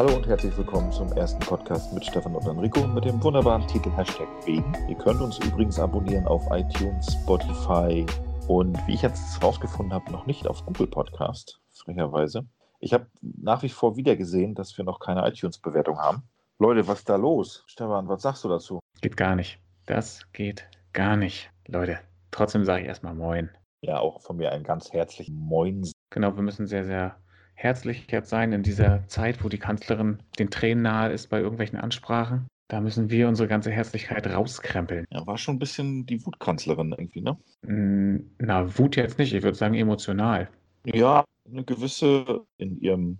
Hallo und herzlich willkommen zum ersten Podcast mit Stefan und Enrico mit dem wunderbaren Titel Hashtag Wegen. Ihr könnt uns übrigens abonnieren auf iTunes, Spotify und wie ich jetzt rausgefunden habe, noch nicht auf Google Podcast, frecherweise. Ich habe nach wie vor wieder gesehen, dass wir noch keine iTunes-Bewertung haben. Leute, was ist da los? Stefan, was sagst du dazu? Geht gar nicht. Das geht gar nicht. Leute, trotzdem sage ich erstmal Moin. Ja, auch von mir ein ganz herzlichen Moin. Genau, wir müssen sehr, sehr herzlich jetzt sein in dieser Zeit, wo die Kanzlerin den Tränen nahe ist bei irgendwelchen Ansprachen. Da müssen wir unsere ganze Herzlichkeit rauskrempeln. Ja, war schon ein bisschen die Wutkanzlerin irgendwie, ne? Mm, Na, Wut jetzt nicht, ich würde sagen emotional. Ja, eine gewisse in ihrem,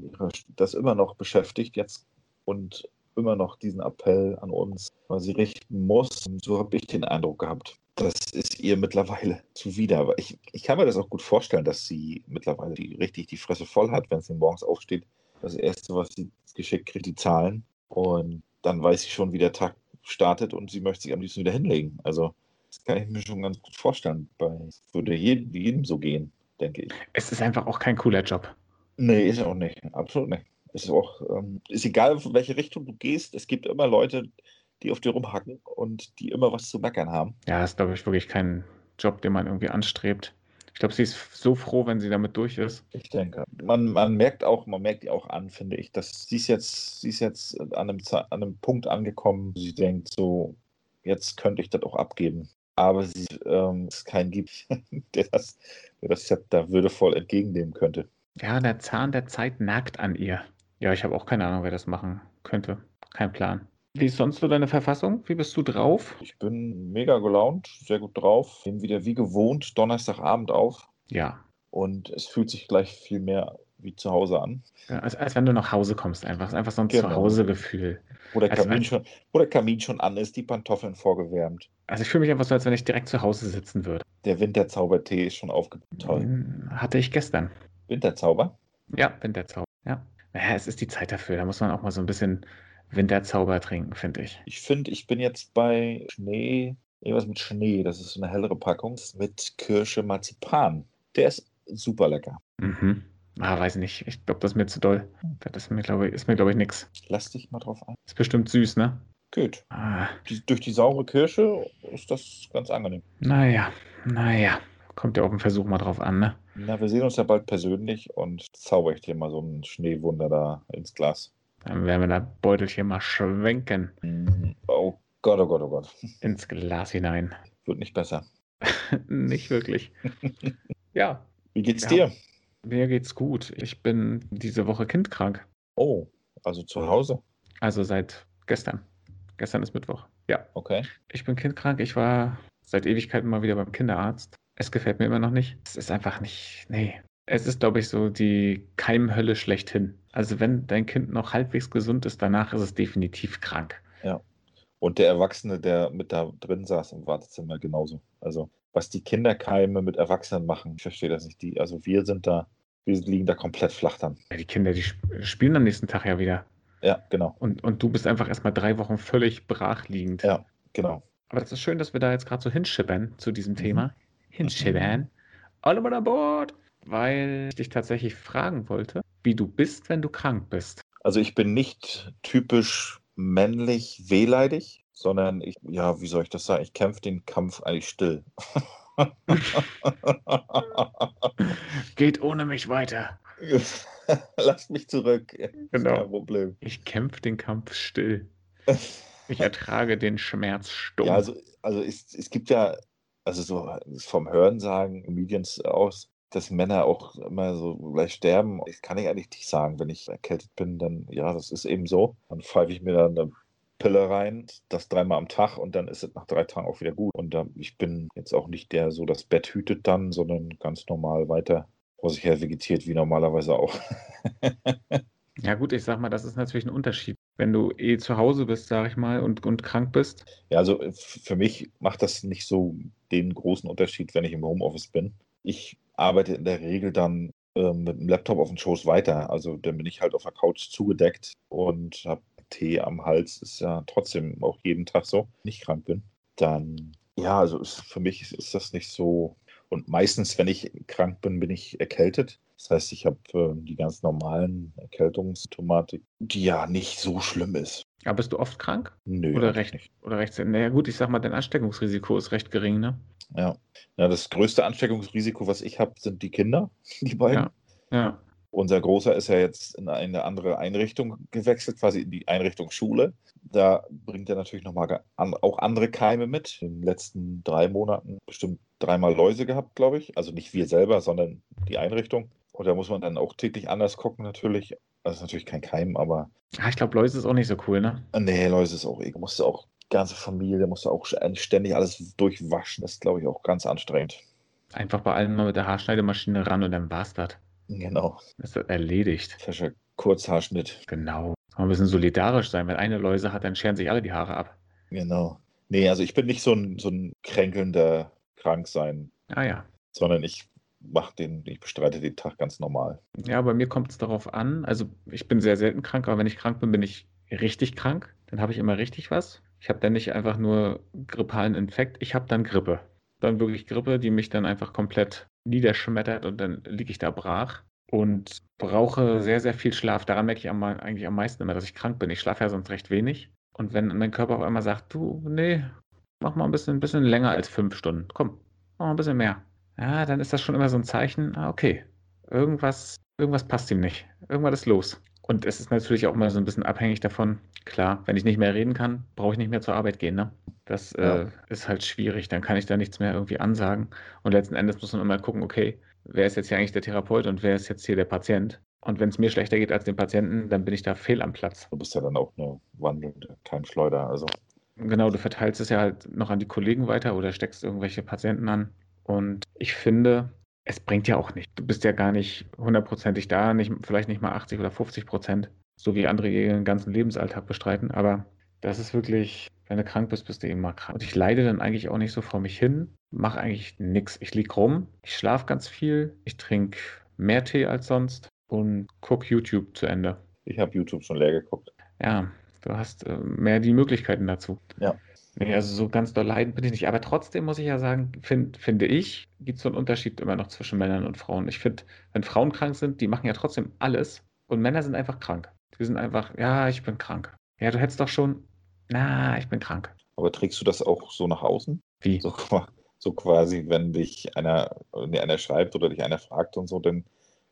das immer noch beschäftigt jetzt und immer noch diesen Appell an uns, was sie richten muss. So habe ich den Eindruck gehabt. Das ist ihr mittlerweile zuwider. Aber ich, ich kann mir das auch gut vorstellen, dass sie mittlerweile die, richtig die Fresse voll hat, wenn sie morgens aufsteht. Das Erste, was sie geschickt kriegt, die Zahlen. Und dann weiß sie schon, wie der Tag startet und sie möchte sich am liebsten wieder hinlegen. Also, das kann ich mir schon ganz gut vorstellen. Bei, würde jedem, jedem so gehen, denke ich. Es ist einfach auch kein cooler Job. Nee, ist auch nicht. Absolut nicht. Es ist auch, ähm, ist egal, in welche Richtung du gehst, es gibt immer Leute, die auf dir rumhacken und die immer was zu meckern haben. Ja, ist, glaube ich, wirklich kein Job, den man irgendwie anstrebt. Ich glaube, sie ist so froh, wenn sie damit durch ist. Ich denke. Man, man merkt auch, man merkt ihr auch an, finde ich, dass sie ist jetzt, sie ist jetzt an einem, an einem Punkt angekommen, wo sie denkt, so, jetzt könnte ich das auch abgeben. Aber sie, ähm, es keinen gibt, der das, der das Zepter würdevoll entgegennehmen könnte. Ja, der Zahn der Zeit nagt an ihr. Ja, ich habe auch keine Ahnung, wer das machen könnte. Kein Plan. Wie ist sonst so deine Verfassung? Wie bist du drauf? Ich bin mega gelaunt, sehr gut drauf. Nehmen wieder wie gewohnt Donnerstagabend auf Ja. und es fühlt sich gleich viel mehr wie zu Hause an. Ja, Als, als wenn du nach Hause kommst, einfach. Es ist einfach so ein Genau. Zuhause-Gefühl. Wo der, Kamin ein- schon, wo der Kamin schon an ist, die Pantoffeln vorgewärmt. Also ich fühle mich einfach so, als wenn ich direkt zu Hause sitzen würde. Der Winterzaubertee ist schon. Hm, Hatte ich gestern. Winterzauber? Ja, Winterzauber. Ja. Naja, es ist die Zeit dafür. Da muss man auch mal so ein bisschen Winterzauber trinken, finde ich. Ich finde, ich bin jetzt bei Schnee, irgendwas mit Schnee, das ist so eine hellere Packung, mit Kirsche Marzipan. Der ist super lecker. Mhm. Ah, weiß nicht. Ich glaube, das ist mir zu doll. Das ist mir, glaube ich, glaube ich, nix. Lass dich mal drauf ein. Ist bestimmt süß, ne? Gut. Ah, Die, durch die saure Kirsche ist das ganz angenehm. naja, naja. Kommt ja auf den Versuch mal drauf an, ne? Na, wir sehen uns ja bald persönlich und zauber ich dir mal so ein Schneewunder da ins Glas. Dann werden wir das Beutelchen mal schwenken Oh Gott, oh Gott, oh Gott. ins Glas hinein. Wird nicht besser. Nicht wirklich. Ja, Wie geht's Ja. dir? mir geht's gut. Ich bin diese Woche kindkrank. Oh, also zu Hause. Also seit gestern. Gestern ist Mittwoch. Ja, Okay. ich bin kindkrank. Ich war seit Ewigkeiten mal wieder beim Kinderarzt. Es gefällt mir immer noch nicht. Es ist einfach nicht. Nee. Es ist, glaube ich, so die Keimhölle schlechthin. Also, wenn dein Kind noch halbwegs gesund ist, danach ist es definitiv krank. Und der Erwachsene, der mit da drin saß im Wartezimmer, genauso. Also, was die Kinderkeime mit Erwachsenen machen, ich verstehe das nicht. Die, also, wir sind da, wir liegen da komplett flach dann. Ja, die Kinder, die sp- spielen am nächsten Tag ja wieder. Ja, genau. Und, und du bist einfach erstmal drei Wochen völlig brachliegend. Ja, genau. Aber das ist schön, dass wir da jetzt gerade so hinschippern zu diesem Thema. Hinschippern. Alle mal an Bord. Weil ich dich tatsächlich fragen wollte, wie du bist, wenn du krank bist. Also, ich bin nicht typisch männlich wehleidig, sondern ich, ja, wie soll ich das sagen? Ich kämpfe den Kampf eigentlich still. Geht ohne mich weiter. Lass mich zurück. Genau. Kein Problem. Ich kämpfe den Kampf still. Ich ertrage den Schmerz stumm. Ja, also, also es, es gibt ja, also so vom Hörensagen, Mediens aus, dass Männer auch immer so gleich sterben. Das kann ich eigentlich nicht sagen. Wenn ich erkältet bin, dann ja, das ist eben so. Dann pfeife ich mir dann eine Pille rein, das dreimal am Tag und dann ist es nach drei Tagen auch wieder gut. Und ähm, ich bin jetzt auch nicht der, so das Bett hütet dann, sondern ganz normal weiter vor sich her vegetiert, wie normalerweise auch. Ja, gut, ich sag mal, das ist natürlich ein Unterschied. Wenn du eh zu Hause bist, sag ich mal, und, und krank bist. Ja, also f- für mich macht das nicht so den großen Unterschied, wenn ich im Homeoffice bin. Ich arbeite in der Regel dann ähm, mit dem Laptop auf dem Schoß weiter. Also dann bin ich halt auf der Couch zugedeckt und habe Tee am Hals. Ist ja trotzdem auch jeden Tag so, wenn ich krank bin. Dann, ja, also ist, für mich ist, ist das nicht so. Und meistens, wenn ich krank bin, bin ich erkältet. Das heißt, ich habe äh, die ganz normalen Erkältungssymptomatik, die ja nicht so schlimm ist. Aber bist du oft krank? Nö, Oder recht, nicht. oder recht, naja gut, ich sag mal, dein Ansteckungsrisiko ist recht gering, ne? Ja. ja, das größte Ansteckungsrisiko, was ich habe, sind die Kinder, die beiden. Ja. Ja. Unser Großer ist ja jetzt in eine andere Einrichtung gewechselt, quasi in die Einrichtung Schule. Da bringt er natürlich nochmal an, auch andere Keime mit. In den letzten drei Monaten bestimmt dreimal Läuse gehabt, glaube ich. Also nicht wir selber, sondern die Einrichtung. Und da muss man dann auch täglich anders gucken, natürlich. Das ist natürlich kein Keim, aber ich glaube, Läuse ist auch nicht so cool, ne? nee, Läuse ist auch, musst du auch, ganze Familie, musst du auch ständig alles durchwaschen. Das ist, glaube ich, auch ganz anstrengend. Einfach bei allem mal mit der Haarschneidemaschine ran und dann war's das. Genau. Das ist erledigt. Fescher Kurzhaarschnitt. Genau. Mal ein bisschen solidarisch sein. Wenn eine Läuse hat, dann scheren sich alle die Haare ab. Genau. Nee, also ich bin nicht so ein, so ein kränkelnder Kranksein, Ah ja. sondern ich mache den, ich bestreite den Tag ganz normal. Ja, bei mir kommt es darauf an. Also ich bin sehr selten krank, aber wenn ich krank bin, bin ich richtig krank. Dann habe ich immer richtig was. Ich habe dann nicht einfach nur grippalen Infekt, ich habe dann Grippe. Dann wirklich Grippe, die mich dann einfach komplett niederschmettert und dann liege ich da brach und brauche sehr, sehr viel Schlaf. Daran merke ich am, eigentlich am meisten immer, dass ich krank bin. Ich schlafe ja sonst recht wenig. Und wenn mein Körper auf einmal sagt, du, nee, mach mal ein bisschen, ein bisschen länger als fünf Stunden. Komm, mach mal ein bisschen mehr. Ja, dann ist das schon immer so ein Zeichen, ah, okay, irgendwas, irgendwas passt ihm nicht. Irgendwas ist los. Und es ist natürlich auch mal so ein bisschen abhängig davon, klar, wenn ich nicht mehr reden kann, brauche ich nicht mehr zur Arbeit gehen, ne? Das Ja. äh, ist halt schwierig, dann kann ich da nichts mehr irgendwie ansagen. Und letzten Endes muss man immer gucken, okay, wer ist jetzt hier eigentlich der Therapeut und wer ist jetzt hier der Patient? Und wenn es mir schlechter geht als dem Patienten, dann bin ich da fehl am Platz. Du bist ja dann auch eine wandelnde Keimschleuder. Also Genau, du verteilst es ja halt noch an die Kollegen weiter oder steckst irgendwelche Patienten an. Und ich finde, es bringt ja auch nicht. Du bist ja gar nicht hundertprozentig da, nicht, vielleicht nicht mal 80 oder 50 Prozent, so wie andere ihren ganzen Lebensalltag bestreiten. Aber das ist wirklich, wenn du krank bist, bist du eben mal krank. Und ich leide dann eigentlich auch nicht so vor mich hin, mache eigentlich nichts. Ich lieg rum, ich schlafe ganz viel, ich trinke mehr Tee als sonst und gucke YouTube zu Ende. ich habe YouTube schon leer geguckt. Ja, du hast äh, mehr die Möglichkeiten dazu. Ja. Nee, also so ganz doll leiden bin ich nicht. Aber trotzdem muss ich ja sagen, find, finde ich, gibt es so einen Unterschied immer noch zwischen Männern und Frauen. Ich finde, wenn Frauen krank sind, die machen ja trotzdem alles und Männer sind einfach krank. Die sind einfach, ja, ich bin krank. Ja, du hättest doch schon, na, ich bin krank. Aber trägst du das auch so nach außen? Wie? So, so quasi, wenn dich einer, wenn dir einer schreibt oder dich einer fragt und so, dann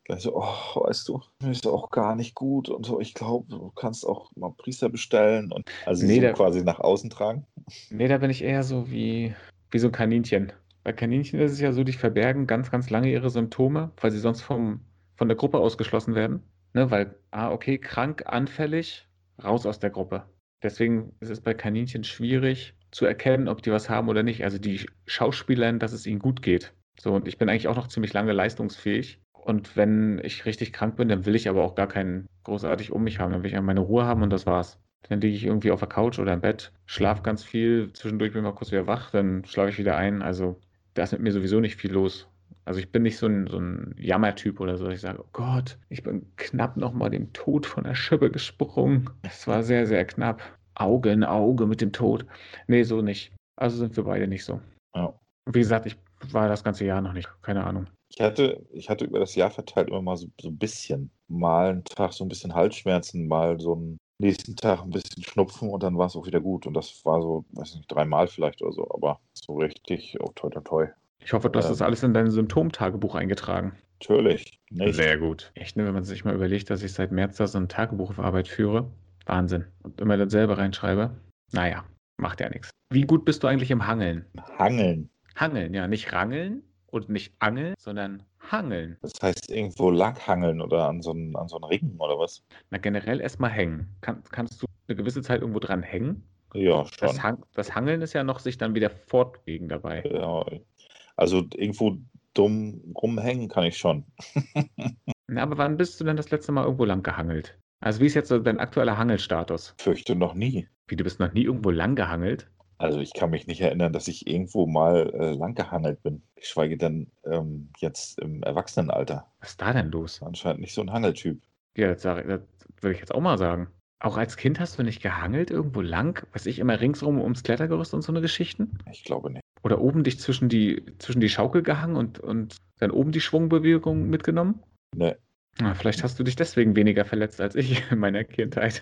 gleich so, oh, weißt du, mir ist auch gar nicht gut und so. Ich glaube, du kannst auch mal Priester bestellen und also Nee, so quasi nach außen tragen. Nee, da bin ich eher so wie, wie so ein Kaninchen. Bei Kaninchen ist es ja so, die verbergen ganz, ganz lange ihre Symptome, weil sie sonst vom, von der Gruppe ausgeschlossen werden. Ne, weil, ah, okay, krank, anfällig, raus aus der Gruppe. Deswegen ist es bei Kaninchen schwierig zu erkennen, ob die was haben oder nicht. Also die schauspielern, dass es ihnen gut geht. So, und ich bin eigentlich auch noch ziemlich lange leistungsfähig. Und wenn ich richtig krank bin, dann will ich aber auch gar keinen großartig um mich haben. Dann will ich meine Ruhe haben und das war's. Dann liege ich irgendwie auf der Couch oder im Bett, schlafe ganz viel, zwischendurch bin ich mal kurz wieder wach, dann schlafe ich wieder ein. Also da ist mit mir sowieso nicht viel los. Also ich bin nicht so ein, so ein Jammertyp oder so, dass ich sage, oh Gott, ich bin knapp nochmal dem Tod von der Schippe gesprungen. Es war sehr, sehr knapp. Auge in Auge mit dem Tod. Nee, so nicht. Also sind wir beide nicht so. Ja. Wie gesagt, ich war das ganze Jahr noch nicht. Keine Ahnung. Ich hatte, ich hatte über das Jahr verteilt immer mal so, so ein bisschen. Mal einen Tag so ein bisschen Halsschmerzen, mal so einen nächsten Tag ein bisschen Schnupfen und dann war es auch wieder gut. Und das war so, weiß nicht, dreimal vielleicht oder so, aber so richtig, oh toi toi toi. Ich hoffe, du hast Ähm. das alles in dein Symptomtagebuch eingetragen. Natürlich. Nicht. Sehr gut. Echt, ne, wenn man sich mal überlegt, dass ich seit März da so ein Tagebuch auf Arbeit führe. Wahnsinn. Und immer dasselbe reinschreibe. Naja, macht ja nichts. Wie gut bist du eigentlich im Hangeln? Hangeln. Hangeln, ja, nicht rangeln und nicht angeln, sondern hangeln. Das heißt irgendwo langhangeln oder an so einen, an so einen Ring oder was? Na, generell erstmal hängen. Kann, kannst du eine gewisse Zeit irgendwo dran hängen? Ja, schon. Das, Hang, das Hangeln ist ja noch sich dann wieder fortbewegen dabei. Ja, also irgendwo dumm rumhängen kann ich schon. Na, aber wann bist du denn das letzte Mal irgendwo lang gehangelt? Also wie ist jetzt so dein aktueller Hangelstatus? Fürchte noch nie. Wie, du bist noch nie irgendwo lang gehangelt? Also ich kann mich nicht erinnern, dass ich irgendwo mal äh, lang gehangelt bin. Geschweige denn ähm, jetzt im Erwachsenenalter. Was ist da denn los? Anscheinend nicht so ein Hangeltyp. Ja, das, sag, das würde ich jetzt auch mal sagen. Auch als Kind hast du nicht gehangelt irgendwo lang? Weiß ich, immer ringsrum ums Klettergerüst und so eine Geschichten? Ich glaube nicht. Oder oben dich zwischen die, zwischen die Schaukel gehangen und, und dann oben die Schwungbewegung mitgenommen? Nee, Ah, vielleicht hast du dich deswegen weniger verletzt als ich in meiner Kindheit.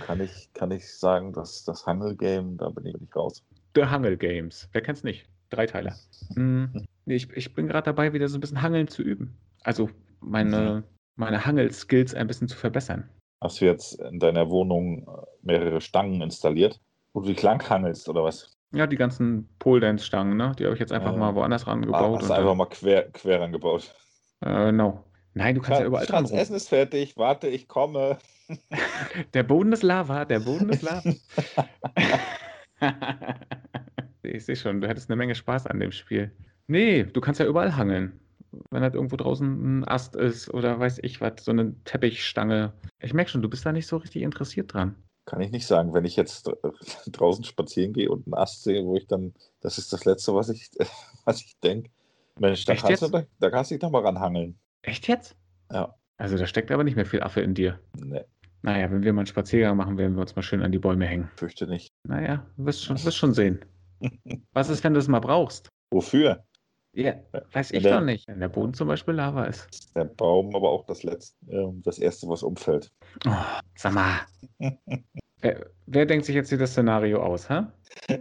Kann ich, kann ich sagen, dass das Hangel-Game, da bin ich nicht raus. The Hangel Games. Wer kennt's nicht? Dreiteiler. Hm, nee, ich, ich bin gerade dabei, wieder so ein bisschen Hangeln zu üben. Also meine, meine Hangel-Skills ein bisschen zu verbessern. Hast du jetzt in deiner Wohnung äh, mehrere Stangen installiert, wo du dich lang hangelst oder was? Ja, die ganzen Pole Dance Stangen, ne? Die habe ich jetzt einfach Ja. mal woanders rangebaut. hast du einfach mal quer, quer rangebaut. äh, no. Nein, du kannst ja überall dran rum. Essen ist fertig, warte, ich komme. Der Boden ist Lava, der Boden ist Lava. ich sehe schon, du hättest eine Menge Spaß an dem Spiel. Nee, du kannst ja überall hangeln. Wenn halt irgendwo draußen ein Ast ist oder weiß ich was, so eine Teppichstange. Ich merke schon, du bist da nicht so richtig interessiert dran. Kann ich nicht sagen. Wenn ich jetzt draußen spazieren gehe und einen Ast sehe, wo ich dann, das ist das Letzte, was ich, was ich denke. Mensch, da kannst, du, da kannst du dich doch mal ranhangeln. Echt jetzt? Ja. Also da steckt aber nicht mehr viel Affe in dir. Nee, Naja, wenn wir mal einen Spaziergang machen, werden wir uns mal schön an die Bäume hängen. fürchte nicht. Naja, wirst schon, wirst schon sehen. Was ist, wenn du es mal brauchst? Wofür? Ja, weiß ich doch nicht. Wenn der Boden zum Beispiel Lava ist. Der Baum, aber auch das letzte, ähm, das erste, was umfällt. Oh, sag mal. wer, wer denkt sich jetzt hier das Szenario aus, hä?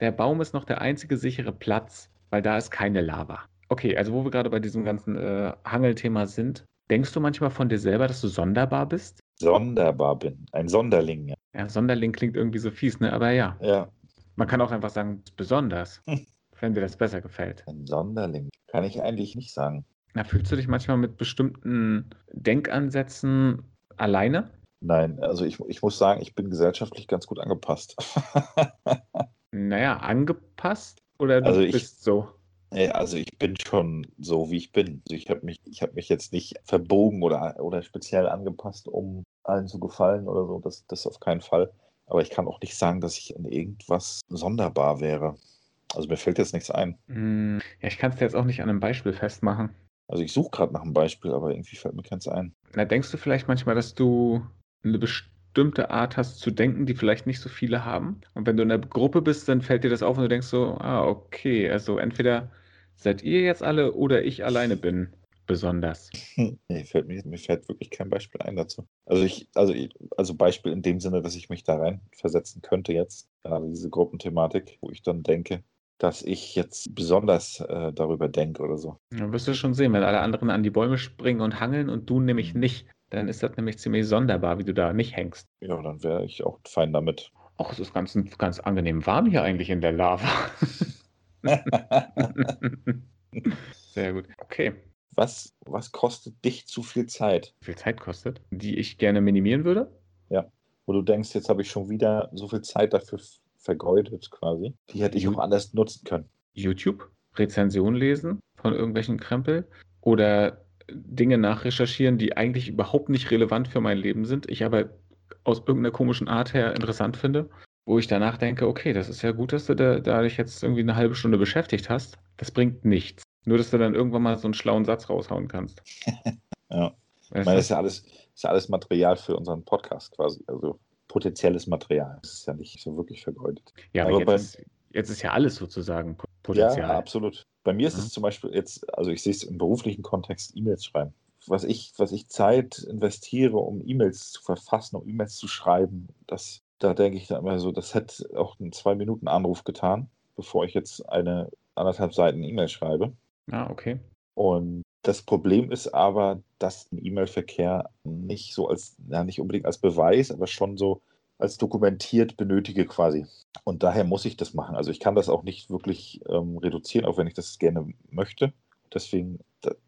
Der Baum ist noch der einzige sichere Platz, weil da ist keine Lava. Okay, also wo wir gerade bei diesem ganzen äh, Hangelthema sind, denkst du manchmal von dir selber, dass du sonderbar bist? Sonderbar bin. Ein Sonderling. Ja. Ja, Sonderling klingt irgendwie so fies, ne? Aber ja, ja, man kann auch einfach sagen, besonders, wenn dir das besser gefällt. ein Sonderling. Kann ich eigentlich nicht sagen. Na, fühlst du dich manchmal mit bestimmten Denkansätzen alleine? Nein, also ich, ich muss sagen, ich bin gesellschaftlich ganz gut angepasst. Naja, angepasst oder du Also ich- bist so? Ja, also ich bin schon so, wie ich bin. Also ich habe mich, ich habe mich jetzt nicht verbogen oder, oder speziell angepasst, um allen zu gefallen oder so. Das, das auf keinen Fall. Aber ich kann auch nicht sagen, dass ich in irgendwas sonderbar wäre. Also mir fällt jetzt nichts ein. Hm, Ja, ich kann es dir jetzt auch nicht an einem Beispiel festmachen. Also ich suche gerade nach einem Beispiel, aber irgendwie fällt mir keins ein. Na, denkst du vielleicht manchmal, dass du eine bestimmte Art hast zu denken, die vielleicht nicht so viele haben? Und wenn du in der Gruppe bist, dann fällt dir das auf und du denkst so, ah, okay, also entweder seid ihr jetzt alle oder ich alleine bin besonders. Nee, fällt mir, mir fällt wirklich kein Beispiel ein dazu. Also ich, also ich, also Beispiel in dem Sinne, dass ich mich da rein versetzen könnte jetzt, gerade diese Gruppenthematik, wo ich dann denke, dass ich jetzt besonders äh, darüber denke oder so. Dann wirst du schon sehen, wenn alle anderen an die Bäume springen und hangeln und du nämlich nicht, dann ist das nämlich ziemlich sonderbar, wie du da nicht hängst. Ja, dann wäre ich auch fein damit. Ach, es ist ganz, ganz angenehm warm hier eigentlich in der Lava. Sehr gut. Okay. was, was kostet dich zu viel Zeit? Wie viel Zeit kostet, die ich gerne minimieren würde? Wo du denkst, jetzt habe ich schon wieder so viel Zeit dafür vergeudet quasi. Die hätte ich auch anders nutzen können. YouTube, Rezension lesen von irgendwelchen Krempel oder Dinge nachrecherchieren, die eigentlich überhaupt nicht relevant für mein Leben sind, ich aber aus irgendeiner komischen Art her interessant finde, wo ich danach denke, okay, das ist ja gut, dass du da, da dich jetzt irgendwie eine halbe Stunde beschäftigt hast. Das bringt nichts. Nur, dass du dann irgendwann mal so einen schlauen Satz raushauen kannst. Ja. Weißt meine, das ist ja alles, ist ja alles Material für unseren Podcast quasi. Also potenzielles Material. Das ist ja nicht so wirklich vergeudet. Ja, Aber aber bei- jetzt, ist, jetzt ist ja alles sozusagen Po- Potenzial. Ja, absolut. Bei mir ist Ja. es zum Beispiel jetzt, also ich sehe es im beruflichen Kontext, E-Mails schreiben. Was ich, was ich Zeit investiere, um E-Mails zu verfassen, um E-Mails zu schreiben, das, da denke ich dann immer so, das hätte auch einen Zwei-Minuten-Anruf getan, bevor ich jetzt eine anderthalb Seiten E-Mail schreibe. Ah, okay. Und das Problem ist aber, dass ein E-Mail-Verkehr nicht so als, ja, nicht unbedingt als Beweis, aber schon so als dokumentiert benötige quasi. Und daher muss ich das machen. Also ich kann das auch nicht wirklich ähm, reduzieren, auch wenn ich das gerne möchte. Deswegen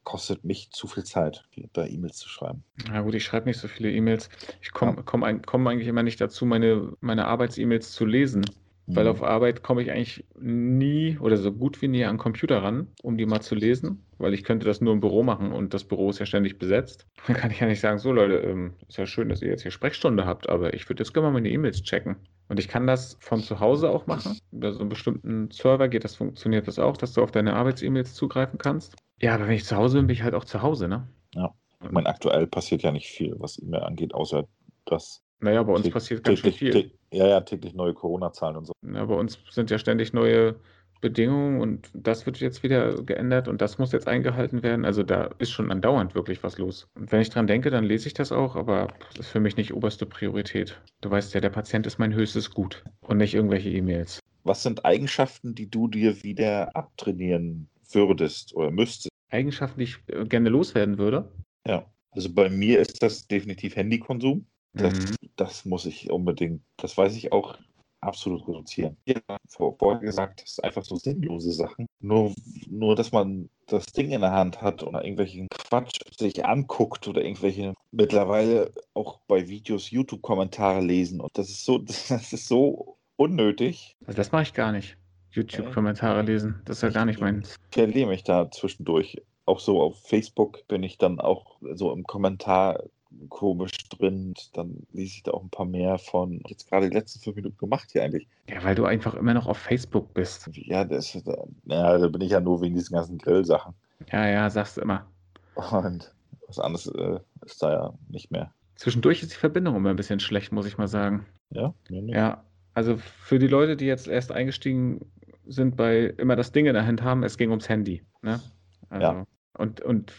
kostet mich zu viel Zeit, da E-Mails zu schreiben. Na gut, ich schreibe nicht so viele E-Mails. Ich komme Ja. komm, komm eigentlich immer nicht dazu, meine, meine Arbeits-E-Mails zu lesen. Weil Mhm. auf Arbeit komme ich eigentlich nie oder so gut wie nie an den Computer ran, um die mal zu lesen, weil ich könnte das nur im Büro machen und das Büro ist ja ständig besetzt. Dann kann ich ja nicht sagen, so Leute, ähm, ist ja schön, dass ihr jetzt hier Sprechstunde habt, aber ich würde jetzt gerne mal meine E-Mails checken. Und ich kann das von zu Hause auch machen. Über so einen bestimmten Server geht das, funktioniert das auch, dass du auf deine Arbeits-E-Mails zugreifen kannst. Ja, aber wenn ich zu Hause bin, bin ich halt auch zu Hause, ne? Ich meine, aktuell passiert ja nicht viel, was E-Mail angeht, außer dass Naja, bei uns tä- passiert ganz schön viel. ja, ja, täglich neue Corona-Zahlen und so. Ja, bei uns sind ja ständig neue Bedingungen und das wird jetzt wieder geändert und das muss jetzt eingehalten werden. Also da ist schon andauernd wirklich was los. Und wenn ich dran denke, dann lese ich das auch, aber das ist für mich nicht oberste Priorität. Du weißt ja, der Patient ist mein höchstes Gut und nicht irgendwelche E-Mails. Was sind Eigenschaften, die du dir wieder abtrainieren würdest oder müsstest? Eigenschaften, die ich äh, gerne loswerden würde? Ja, also bei mir ist das definitiv Handykonsum. Das, Mhm. das muss ich unbedingt, das weiß ich auch, absolut reduzieren. Vorher gesagt, das sind einfach so sinnlose Sachen. Nur, nur, dass man das Ding in der Hand hat oder irgendwelchen Quatsch sich anguckt oder irgendwelche mittlerweile auch bei Videos YouTube-Kommentare lesen. Und das ist so, das ist so unnötig. Also das mache ich gar nicht. YouTube-Kommentare lesen. Das ist ja gar nicht mein. Ich verliere mich da zwischendurch. Auch so auf Facebook bin ich dann auch so im Kommentar komisch drin. Dann lese ich da auch ein paar mehr von. Jetzt gerade die letzten fünf Minuten gemacht hier eigentlich. Ja, weil du einfach immer noch auf Facebook bist. Ja, das, ja, da bin ich ja nur wegen diesen ganzen Grillsachen. Ja, ja, sagst du immer. Und was anderes äh, ist da ja nicht mehr. Zwischendurch ist die Verbindung immer ein bisschen schlecht, muss ich mal sagen. Ja? Nee, nee. Ja, also für die Leute, die jetzt erst eingestiegen sind bei immer das Ding in der Hand haben, es ging ums Handy. Ne? Also, Ja. Und, und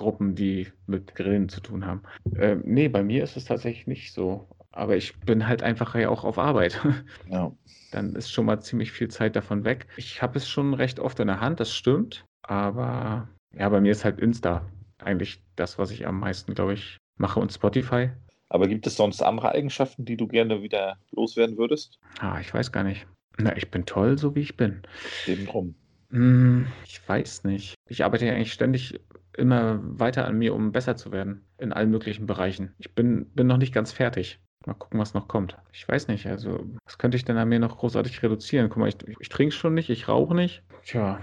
Facebook-Gruppen, die mit Grillen zu tun haben. Ähm, nee, bei mir ist es tatsächlich nicht so. Aber ich bin halt einfach ja auch auf Arbeit. Ja. Dann ist schon mal ziemlich viel Zeit davon weg. Ich habe es schon recht oft in der Hand, das stimmt. Aber ja, bei mir ist halt Insta eigentlich das, was ich am meisten, glaube ich, mache und Spotify. Aber gibt es sonst andere Eigenschaften, die du gerne wieder loswerden würdest? Ah, ich weiß gar nicht. Na, ich bin toll, so wie ich bin. Eben drum. Hm, ich weiß nicht. Ich arbeite ja eigentlich ständig immer weiter an mir, um besser zu werden in allen möglichen Bereichen. Ich bin, bin noch nicht ganz fertig. Mal gucken, was noch kommt. Ich weiß nicht, also was könnte ich denn an mir noch großartig reduzieren? Guck mal, ich, ich, ich trinke schon nicht, ich rauche nicht. Tja,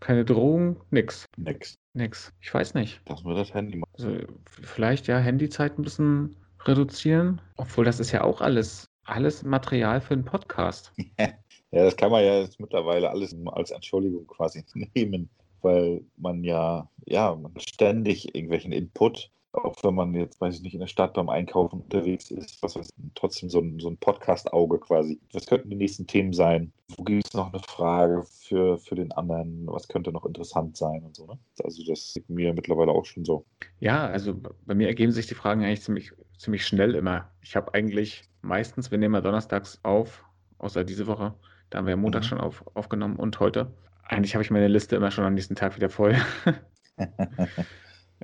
keine Drogen, nix, Nix. nix. Ich weiß nicht. Lass mir das Handy mal. Also vielleicht ja Handyzeit ein bisschen reduzieren. Obwohl das ist ja auch alles, alles Material für einen Podcast. Ja, das kann man ja jetzt mittlerweile alles als Entschuldigung quasi nehmen, weil man ja, ja, man ständig irgendwelchen Input, auch wenn man jetzt, weiß ich nicht, in der Stadt beim Einkaufen unterwegs ist, was weiß ich, trotzdem so ein, so ein Podcast-Auge quasi. Was könnten die nächsten Themen sein? Wo gibt es noch eine Frage für, für den anderen? Was könnte noch interessant sein und so, ne? Also das ist mir mittlerweile auch schon so. Ja, also bei mir ergeben sich die Fragen eigentlich ziemlich, ziemlich schnell immer. Ich habe eigentlich meistens, wir nehmen ja donnerstags auf, außer diese Woche, da haben wir ja Montag Mhm. schon auf, aufgenommen und heute. Eigentlich habe ich meine Liste immer schon am nächsten Tag wieder voll.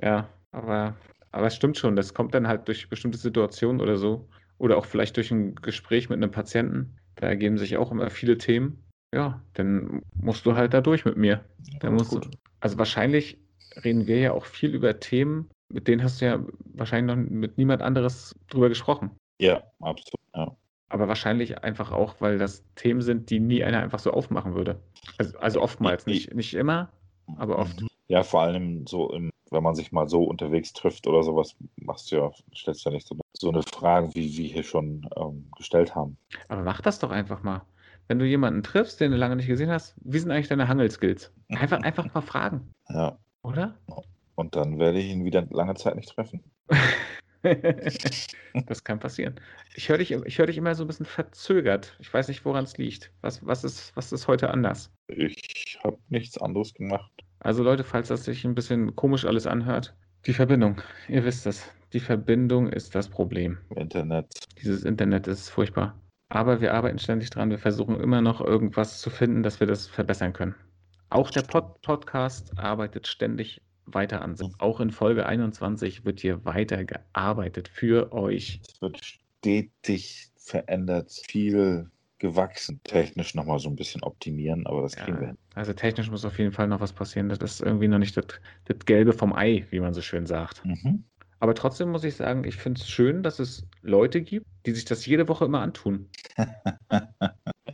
Ja, aber, aber es stimmt schon, das kommt dann halt durch bestimmte Situationen oder so. Oder auch vielleicht durch ein Gespräch mit einem Patienten. Da ergeben sich auch immer viele Themen. Ja, dann musst du halt da durch mit mir. Da Ja, musst du, also wahrscheinlich reden wir ja auch viel über Themen, mit denen hast du ja wahrscheinlich noch mit niemand anderes drüber gesprochen. Ja, absolut. Ja. Aber wahrscheinlich einfach auch, weil das Themen sind, die nie einer einfach so aufmachen würde. Also, also oftmals, nicht, nicht immer, aber oft. Mhm. Ja, vor allem so, im, wenn man sich mal so unterwegs trifft oder sowas, machst du ja, stellst ja nicht so, so eine Frage, wie wir hier schon ähm, gestellt haben. Aber mach das doch einfach mal. Wenn du jemanden triffst, den du lange nicht gesehen hast, wie sind eigentlich deine Hangelskills? Einfach, einfach mal fragen, Ja, oder? und dann werde ich ihn wieder lange Zeit nicht treffen. das kann passieren. Ich höre dich, ich hör dich immer so ein bisschen verzögert. Ich weiß nicht, woran es liegt. Was, was, ist, was ist heute anders? Ich habe nichts anderes gemacht. Also Leute, falls das sich ein bisschen komisch alles anhört, die Verbindung, ihr wisst es, die Verbindung ist das Problem. Internet. Dieses Internet ist furchtbar. Aber wir arbeiten ständig dran. Wir versuchen immer noch irgendwas zu finden, dass wir das verbessern können. Auch der Pod Podcast arbeitet ständig weiter an sich. Auch in Folge 21 wird hier weiter gearbeitet für euch. Es wird stetig verändert, viel gewachsen. Technisch nochmal so ein bisschen optimieren, aber das kriegen wir Ja, hin. also technisch muss auf jeden Fall noch was passieren. Das ist irgendwie noch nicht das, das Gelbe vom Ei, wie man so schön sagt. Mhm. Aber trotzdem muss ich sagen, ich finde es schön, dass es Leute gibt, die sich das jede Woche immer antun.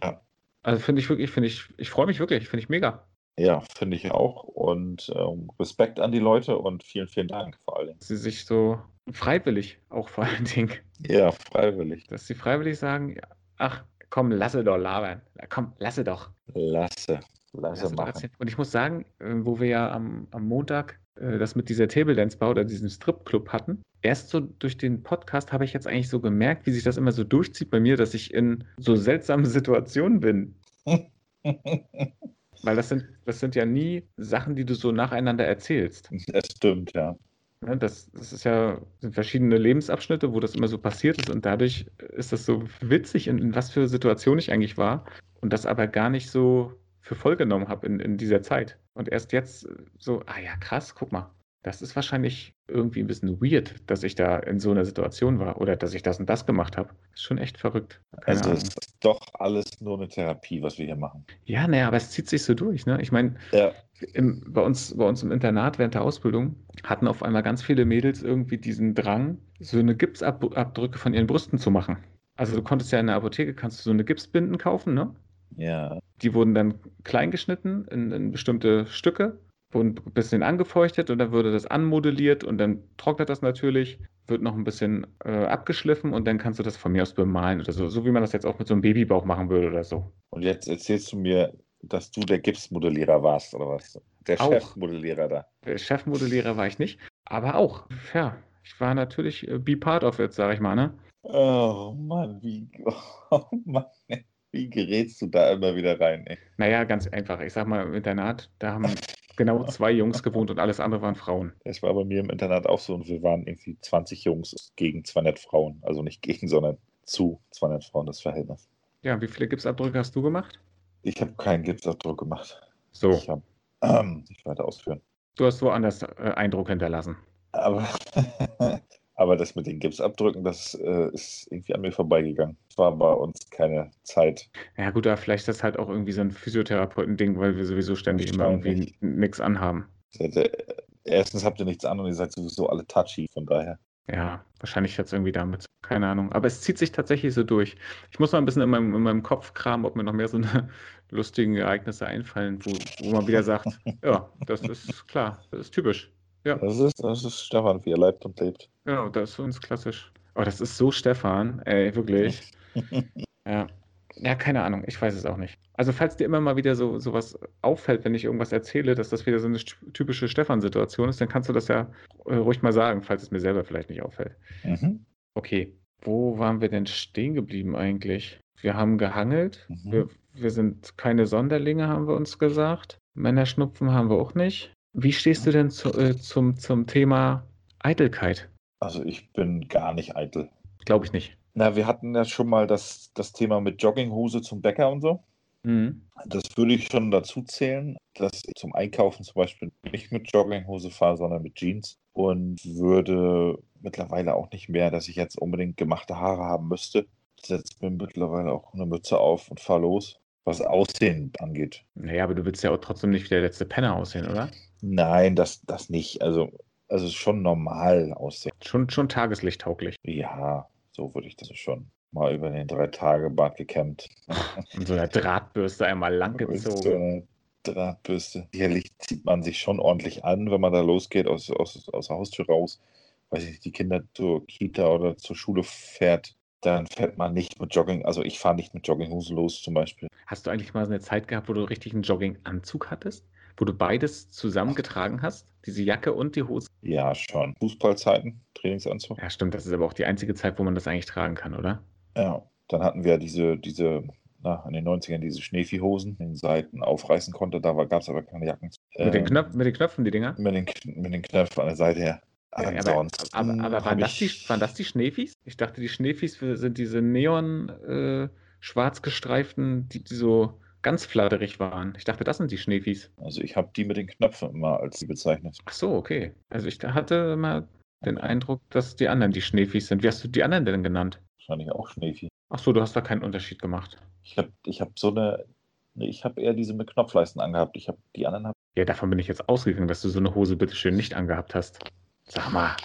Ja. Also finde ich wirklich, finde ich, ich freue mich wirklich, finde ich mega. Ja, finde ich auch. Und ähm, Respekt an die Leute und vielen, vielen Dank vor allen Dingen. dass sie sich so freiwillig auch vor allen Dingen, Ja, freiwillig. dass sie freiwillig sagen, ach komm, lasse doch labern, komm, lasse doch. Lasse. Lasse Lasse machen. Und ich muss sagen, äh, wo wir ja am, am Montag äh, das mit dieser Table Dance Bar oder diesem Stripclub hatten, erst so durch den Podcast habe ich jetzt eigentlich so gemerkt, wie sich das immer so durchzieht bei mir, dass ich in so seltsamen Situationen bin. Weil das sind, das sind ja nie Sachen, die du so nacheinander erzählst. Das stimmt, ja. Ne, das, das ist ja sind verschiedene Lebensabschnitte, wo das immer so passiert ist und dadurch ist das so witzig, in, in was für Situation ich eigentlich war und das aber gar nicht so für voll genommen habe in, in dieser Zeit. Und erst jetzt so, ah ja, krass, guck mal, das ist wahrscheinlich irgendwie ein bisschen weird, dass ich da in so einer Situation war oder dass ich das und das gemacht habe. Ist schon echt verrückt. Keine also Ahnung. ist doch alles nur eine Therapie, was wir hier machen. Ja, naja, aber es zieht sich so durch. Ne? Ich meine, ja. bei, uns, bei uns im Internat während der Ausbildung hatten auf einmal ganz viele Mädels irgendwie diesen Drang, so eine Gipsabdrücke von ihren Brüsten zu machen. Also du konntest ja in der Apotheke, kannst du so eine Gipsbinden kaufen, ne? Ja. Die wurden dann klein geschnitten in, in bestimmte Stücke ein bisschen angefeuchtet und dann würde das anmodelliert und dann trocknet das natürlich, wird noch ein bisschen äh, abgeschliffen und dann kannst du das von mir aus bemalen oder so, so wie man das jetzt auch mit so einem Babybauch machen würde oder so. Und jetzt erzählst du mir, dass du der Gipsmodellierer warst oder was? Der auch. Chefmodellierer da. Der Chefmodellierer war ich nicht, aber auch. Ja, ich war natürlich äh, be part of it, sag ich mal, ne? Oh Mann, wie, oh Mann, wie gerätst du da immer wieder rein, ey? Naja, ganz einfach. Ich sag mal, im Internat, da haben genau zwei Jungs gewohnt und alles andere waren Frauen. Das war bei mir im Internat auch so und wir waren irgendwie 20 Jungs gegen 200 Frauen. Also nicht gegen, sondern zu 200 Frauen das Verhältnis. Ja, wie viele Gipsabdrücke hast du gemacht? Ich habe keinen Gipsabdruck gemacht. So. Ich habe ähm, nicht weiter ausführen. Du hast woanders äh, Eindruck hinterlassen. Aber Aber das mit den Gipsabdrücken, das äh, ist irgendwie an mir vorbeigegangen. Das war bei uns keine Zeit. Ja gut, aber vielleicht ist das halt auch irgendwie so ein Physiotherapeuten-Ding, weil wir sowieso ständig immer irgendwie nichts anhaben. Erstens habt ihr nichts an und ihr seid sowieso alle touchy, von daher. Ja, wahrscheinlich hat es irgendwie damit, keine Ahnung. Aber es zieht sich tatsächlich so durch. Ich muss mal ein bisschen in meinem, in meinem Kopf kramen, ob mir noch mehr so eine lustigen Ereignisse einfallen, wo, wo man wieder sagt, ja, das ist klar, das ist typisch. Ja. Das ist, das ist Stefan, wie er lebt und lebt. Genau, das ist für uns klassisch. Oh, das ist so Stefan, ey, wirklich. ja. Ja, keine Ahnung, ich weiß es auch nicht. Also, falls dir immer mal wieder so, so was auffällt, wenn ich irgendwas erzähle, dass das wieder so eine typische Stefan-Situation ist, dann kannst du das ja äh, ruhig mal sagen, falls es mir selber vielleicht nicht auffällt. Mhm. Okay, wo waren wir denn stehen geblieben eigentlich? Wir haben gehangelt, mhm. wir, wir sind keine Sonderlinge, haben wir uns gesagt. Männerschnupfen haben wir auch nicht. Wie stehst du denn zu, äh, zum, zum Thema Eitelkeit? Also ich bin gar nicht eitel. Glaube ich nicht. Na, wir hatten ja schon mal das, das Thema mit Jogginghose zum Bäcker und so. Mhm. Das würde ich schon dazu zählen, dass ich zum Einkaufen zum Beispiel nicht mit Jogginghose fahre, sondern mit Jeans und würde mittlerweile auch nicht mehr, dass ich jetzt unbedingt gemachte Haare haben müsste. Ich setze mir mittlerweile auch eine Mütze auf und fahre los, was Aussehen angeht. Naja, aber du willst ja auch trotzdem nicht wie der letzte Penner aussehen, oder? Nein, das, das nicht. Also, also schon normal aussehen. Schon, schon tageslichttauglich. Ja, so würde ich das schon. Mal über den drei Tage Bart gekämmt. Und so eine Drahtbürste einmal langgezogen. So eine Drahtbürste. Sicherlich zieht man sich schon ordentlich an, wenn man da losgeht, aus, aus, aus der Haustür raus. Weiß ich nicht, die Kinder zur Kita oder zur Schule fährt dann fährt man nicht mit Jogging, also ich fahre nicht mit Jogginghose los zum Beispiel. Hast du eigentlich mal so eine Zeit gehabt, wo du richtig einen Jogginganzug hattest? Wo du beides zusammengetragen hast? Diese Jacke und die Hose? Ja, schon. Fußballzeiten, Trainingsanzug. Ja, stimmt. Das ist aber auch die einzige Zeit, wo man das eigentlich tragen kann, oder? Ja. Dann hatten wir diese, diese, na, in den 90ern diese Schneeviehhosen, den Seiten aufreißen konnte. Da gab es aber keine Jacken. Mit, den ähm, Knöpf, mit den Knöpfen, die Dinger? Mit den, mit den Knöpfen an der Seite her. Ja, aber, aber, aber waren, das die, waren das die Schneefies? Ich dachte, die Schneefies sind diese neon äh, schwarz gestreiften, die, die so ganz flatterig waren. Ich dachte, das sind die Schneefies. Also ich habe die mit den Knöpfen immer als die bezeichnet. Ach so, okay. Also ich hatte immer den Eindruck, dass die anderen die Schneefies sind. Wie hast du die anderen denn genannt? Wahrscheinlich auch Schneefies. Ach so, du hast da keinen Unterschied gemacht. Ich habe ich hab so eine, ich habe eher diese mit Knopfleisten angehabt. Ich habe die anderen. Hab ja, davon bin ich jetzt ausgegangen, dass du so eine Hose bitteschön nicht angehabt hast. Sag mal.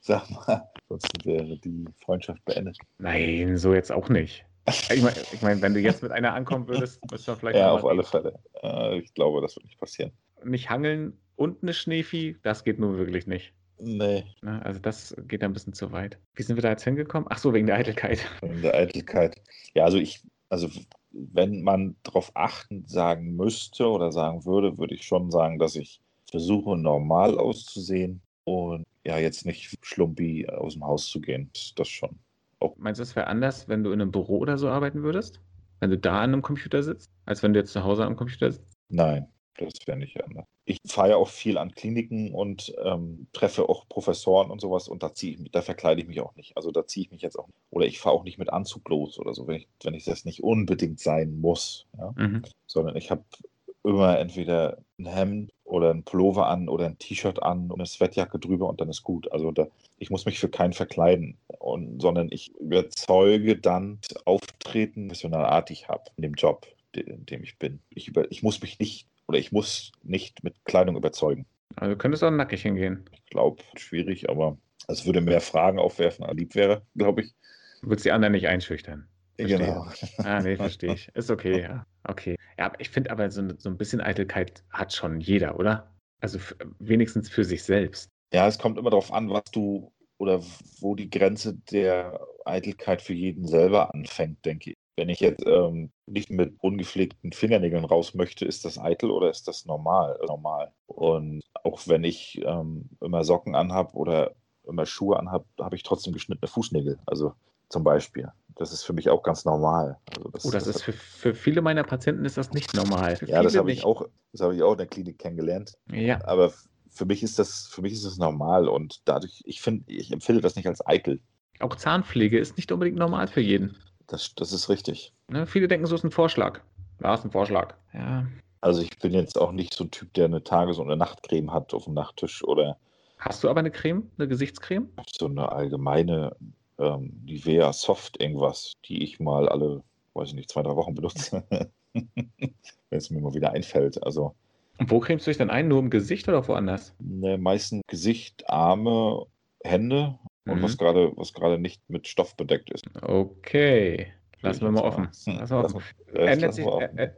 Sag mal, sonst wäre die Freundschaft beendet. Nein, so jetzt auch nicht. Ich meine, ich mein, wenn du jetzt mit einer ankommen würdest, müsste man vielleicht. Ja, auf alle Fälle. Äh, ich glaube, das wird nicht passieren. Nicht hangeln und eine Schneevieh, das geht nur wirklich nicht. Nee. Ne, also das geht ein bisschen zu weit. Wie sind wir da jetzt hingekommen? Ach so, wegen der Eitelkeit. Wegen der Eitelkeit. Ja, also ich, also wenn man darauf achten sagen müsste oder sagen würde, würde ich schon sagen, dass ich versuche, normal auszusehen und ja, jetzt nicht schlumpi aus dem Haus zu gehen. Das schon. Meinst du, es wäre anders, wenn du in einem Büro oder so arbeiten würdest? Wenn du da an einem Computer sitzt? als wenn du jetzt zu Hause am Computer sitzt? Nein, das wäre nicht anders. Ich fahre ja auch viel an Kliniken und ähm, treffe auch Professoren und sowas und da ziehe ich mich, da verkleide ich mich auch nicht. Also da ziehe ich mich jetzt auch nicht. Oder ich fahre auch nicht mit Anzug los oder so, wenn ich, wenn ich das nicht unbedingt sein muss. Ja? Mhm. Sondern ich habe immer entweder ein Hemd oder ein Pullover an oder ein T-Shirt an und eine Sweatjacke drüber und dann ist gut. Also da, ich muss mich für keinen verkleiden, und, sondern ich überzeuge dann Auftreten, professionalartig habe in dem Job, in dem ich bin. Ich, über, ich muss mich nicht oder ich muss nicht mit Kleidung überzeugen. Also du könntest auch nackig hingehen. Ich glaube, schwierig, aber es würde mehr Fragen aufwerfen, als lieb wäre, glaube ich. Du würdest die anderen nicht einschüchtern. Verstehe. Genau. Ah, nee, verstehe ich. Ist okay, ja. Okay. Ja, ich finde aber so, so ein bisschen Eitelkeit hat schon jeder, oder? Also wenigstens für sich selbst. Ja, es kommt immer darauf an, was du oder wo die Grenze der Eitelkeit für jeden selber anfängt, denke ich. Wenn ich jetzt ähm, nicht mit ungepflegten Fingernägeln raus möchte, ist das eitel oder ist das normal? Normal. Und auch wenn ich ähm, immer Socken anhab oder immer Schuhe anhab, habe ich trotzdem geschnittene Fußnägel. Also zum Beispiel. Das ist für mich auch ganz normal. Also das, oh, das, das ist für, für viele meiner Patienten ist das nicht normal. Für ja, das habe ich auch, das habe ich auch in der Klinik kennengelernt. Ja. Aber für mich ist das, für mich ist das normal und dadurch, ich finde, ich empfinde das nicht als eitel. Auch Zahnpflege ist nicht unbedingt normal für jeden. Das, das ist richtig. Ne, viele denken, so ist ein Vorschlag. Ja, ist ein Vorschlag. Ja. Also ich bin jetzt auch nicht so ein Typ, der eine Tages- und eine Nachtcreme hat auf dem Nachttisch oder. Hast du aber eine Creme, eine Gesichtscreme? So eine allgemeine ähm, Nivea Soft irgendwas, die ich mal alle, weiß ich nicht, zwei, drei Wochen benutze. Wenn es mir mal wieder einfällt. Also. Und wo cremst du dich dann ein? Nur im Gesicht oder woanders? Ne, meistens Gesicht, Arme, Hände und mhm. was gerade was gerade nicht mit Stoff bedeckt ist. Okay. Lassen wir mal offen. Lassen wir offen. Ändert, sich, äh,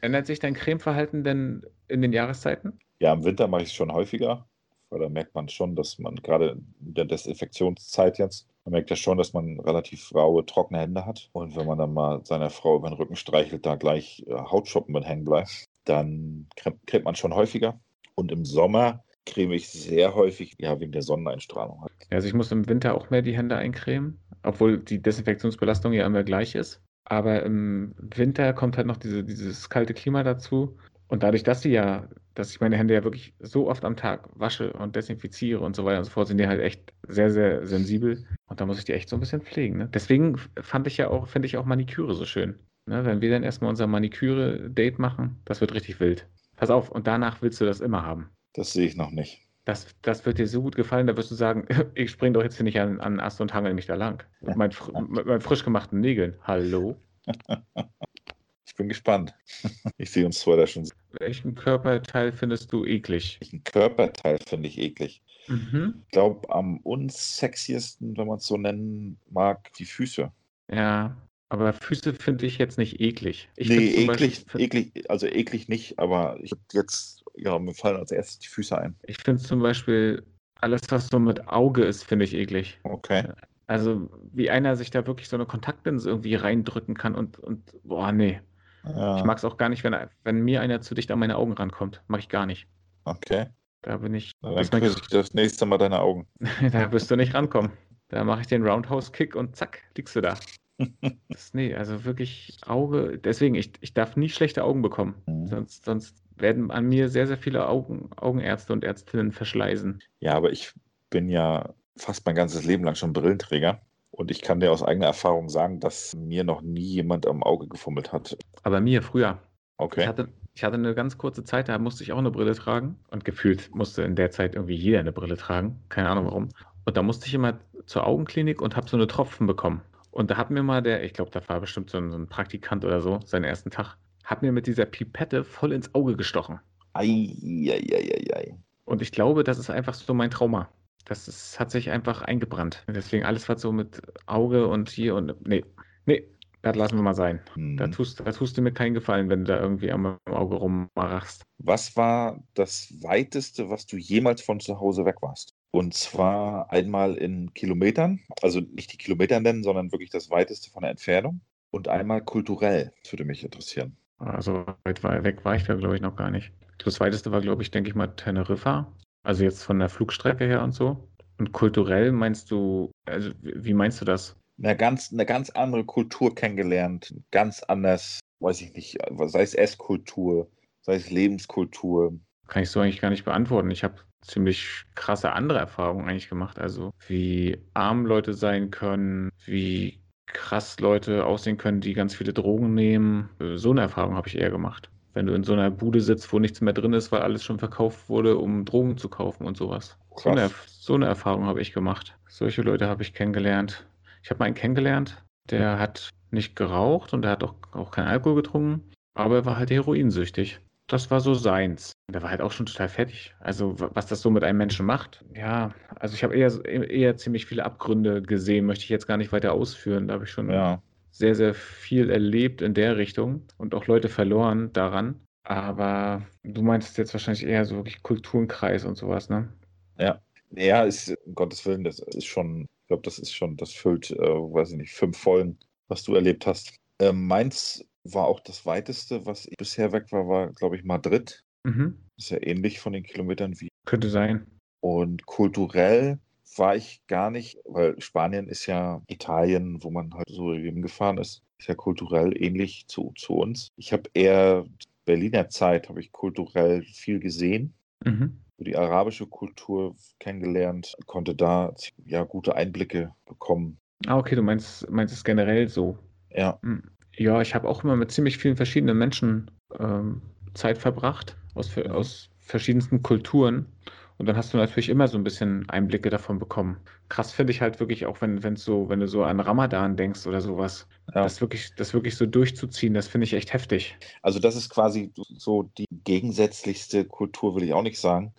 ändert sich dein Cremeverhalten denn in den Jahreszeiten? Ja, im Winter mache ich es schon häufiger, weil da merkt man schon, dass man gerade in der Desinfektionszeit jetzt, man merkt ja schon, dass man relativ raue, trockene Hände hat. Und wenn man dann mal seiner Frau über den Rücken streichelt, da gleich äh, Hautschuppen mit hängen bleibt, dann cremt man schon häufiger. Und im Sommer creme ich sehr häufig, ja, wegen der Sonneneinstrahlung. Halt. Also ich muss im Winter auch mehr die Hände eincremen, obwohl die Desinfektionsbelastung ja immer gleich ist. Aber im Winter kommt halt noch diese, dieses kalte Klima dazu. Und dadurch, dass sie ja, dass ich meine Hände ja wirklich so oft am Tag wasche und desinfiziere und so weiter und so fort, sind die halt echt sehr, sehr sensibel. Und da muss ich die echt so ein bisschen pflegen. Ne? Deswegen fand ich ja auch, finde ich auch Maniküre so schön. Ne? Wenn wir dann erstmal unser Maniküre-Date machen, das wird richtig wild. Pass auf, und danach willst du das immer haben. Das sehe ich noch nicht. Das, das wird dir so gut gefallen, da wirst du sagen, ich springe doch jetzt hier nicht an, an Ast und hangel mich da lang. Mit, mein, mit meinen frisch gemachten Nägeln. Hallo? Ich bin gespannt. Ich sehe uns zwei da schon. Welchen Körperteil findest du eklig? Welchen Körperteil finde ich eklig? Mhm. Ich glaube, am unsexiesten, wenn man es so nennen mag, die Füße. Ja, aber Füße finde ich jetzt nicht eklig. Ich nee, eklig, eklig, also eklig nicht, aber ich jetzt ja, mir fallen als erstes die Füße ein. Ich finde zum Beispiel alles, was so mit Auge ist, finde ich eklig. Okay. Also, wie einer sich da wirklich so eine Kontaktlinse irgendwie reindrücken kann und, und boah, nee. Ja. Ich mag es auch gar nicht, wenn, wenn mir einer zu dicht an meine Augen rankommt. Mag ich gar nicht. Okay. Da bin ich. Na, dann küsse ich das nächste Mal deine Augen. da wirst du nicht rankommen. Da mache ich den Roundhouse-Kick und zack, liegst du da. das, nee, also wirklich Auge. Deswegen, ich, ich darf nie schlechte Augen bekommen. Mhm. Sonst, sonst werden an mir sehr, sehr viele Augen, Augenärzte und Ärztinnen verschleißen. Ja, aber ich bin ja fast mein ganzes Leben lang schon Brillenträger. Und ich kann dir aus eigener Erfahrung sagen, dass mir noch nie jemand am Auge gefummelt hat. Aber mir früher. Okay. Ich hatte, ich hatte eine ganz kurze Zeit, da musste ich auch eine Brille tragen. Und gefühlt musste in der Zeit irgendwie jeder eine Brille tragen. Keine Ahnung warum. Und da musste ich immer zur Augenklinik und habe so eine Tropfen bekommen. Und da hat mir mal der, ich glaube, da war bestimmt so ein, so ein Praktikant oder so, seinen ersten Tag, hat mir mit dieser Pipette voll ins Auge gestochen. Eieieiei. Und ich glaube, das ist einfach so mein Trauma. Das ist, hat sich einfach eingebrannt. Deswegen alles, was so mit Auge und hier und. Nee, nee, das lassen wir mal sein. Mhm. Da, tust, da tust du mir keinen Gefallen, wenn du da irgendwie am Auge rummachst. Was war das weiteste, was du jemals von zu Hause weg warst? Und zwar einmal in Kilometern, also nicht die Kilometer nennen, sondern wirklich das weiteste von der Entfernung. Und einmal kulturell, das würde mich interessieren. Also weit weg war ich da, glaube ich, noch gar nicht. Das weiteste war, glaube ich, denke ich mal Teneriffa. Also jetzt von der Flugstrecke her und so. Und kulturell meinst du, also wie meinst du das? Eine ganz, eine ganz andere Kultur kennengelernt, ganz anders weiß ich nicht, sei es Esskultur, sei es Lebenskultur. Kann ich so eigentlich gar nicht beantworten. Ich habe ziemlich krasse andere Erfahrungen eigentlich gemacht. Also wie arm Leute sein können, wie krass Leute aussehen können, die ganz viele Drogen nehmen. So eine Erfahrung habe ich eher gemacht. Wenn du in so einer Bude sitzt, wo nichts mehr drin ist, weil alles schon verkauft wurde, um Drogen zu kaufen und sowas. So eine, so eine, Erfahrung habe ich gemacht. Solche Leute habe ich kennengelernt. Ich habe mal einen kennengelernt, der hat nicht geraucht und der hat auch, auch keinen Alkohol getrunken, aber er war halt heroinsüchtig. Das war so seins. Der war halt auch schon total fertig. Also, was das so mit einem Menschen macht. Ja, also ich habe eher, eher ziemlich viele Abgründe gesehen, möchte ich jetzt gar nicht weiter ausführen. Da habe ich schon ja. Sehr, sehr viel erlebt in der Richtung und auch Leute verloren daran. Aber du meintest jetzt wahrscheinlich eher so wirklich Kulturenkreis und sowas, ne? Ja. Ja, ist, um Gottes Willen, das ist schon, ich glaube, das ist schon, das füllt, äh, weiß ich nicht, fünf Folgen, was du erlebt hast. Äh, meins war auch das weiteste, was ich bisher weg war, war, glaube ich, Madrid. Mhm. Ist ja ähnlich von den Kilometern wie. Könnte sein. Und kulturell war ich gar nicht, weil Spanien ist ja Italien, wo man halt so hingefahren ist, ist ja kulturell ähnlich zu, zu uns. Ich habe eher Berliner Zeit, habe ich kulturell viel gesehen. Mhm. Die arabische Kultur kennengelernt, konnte da ja gute Einblicke bekommen. Ah, okay, du meinst, meinst es generell so. Ja. Hm. Ja, ich habe auch immer mit ziemlich vielen verschiedenen Menschen ähm, Zeit verbracht, aus, mhm. aus verschiedensten Kulturen. Und dann hast du natürlich immer so ein bisschen Einblicke davon bekommen. Krass finde ich halt wirklich auch, wenn, wenn's so, wenn du so an Ramadan denkst oder sowas, ja. das, wirklich, das wirklich so durchzuziehen, das finde ich echt heftig. Also das ist quasi so die gegensätzlichste Kultur, will ich auch nicht sagen,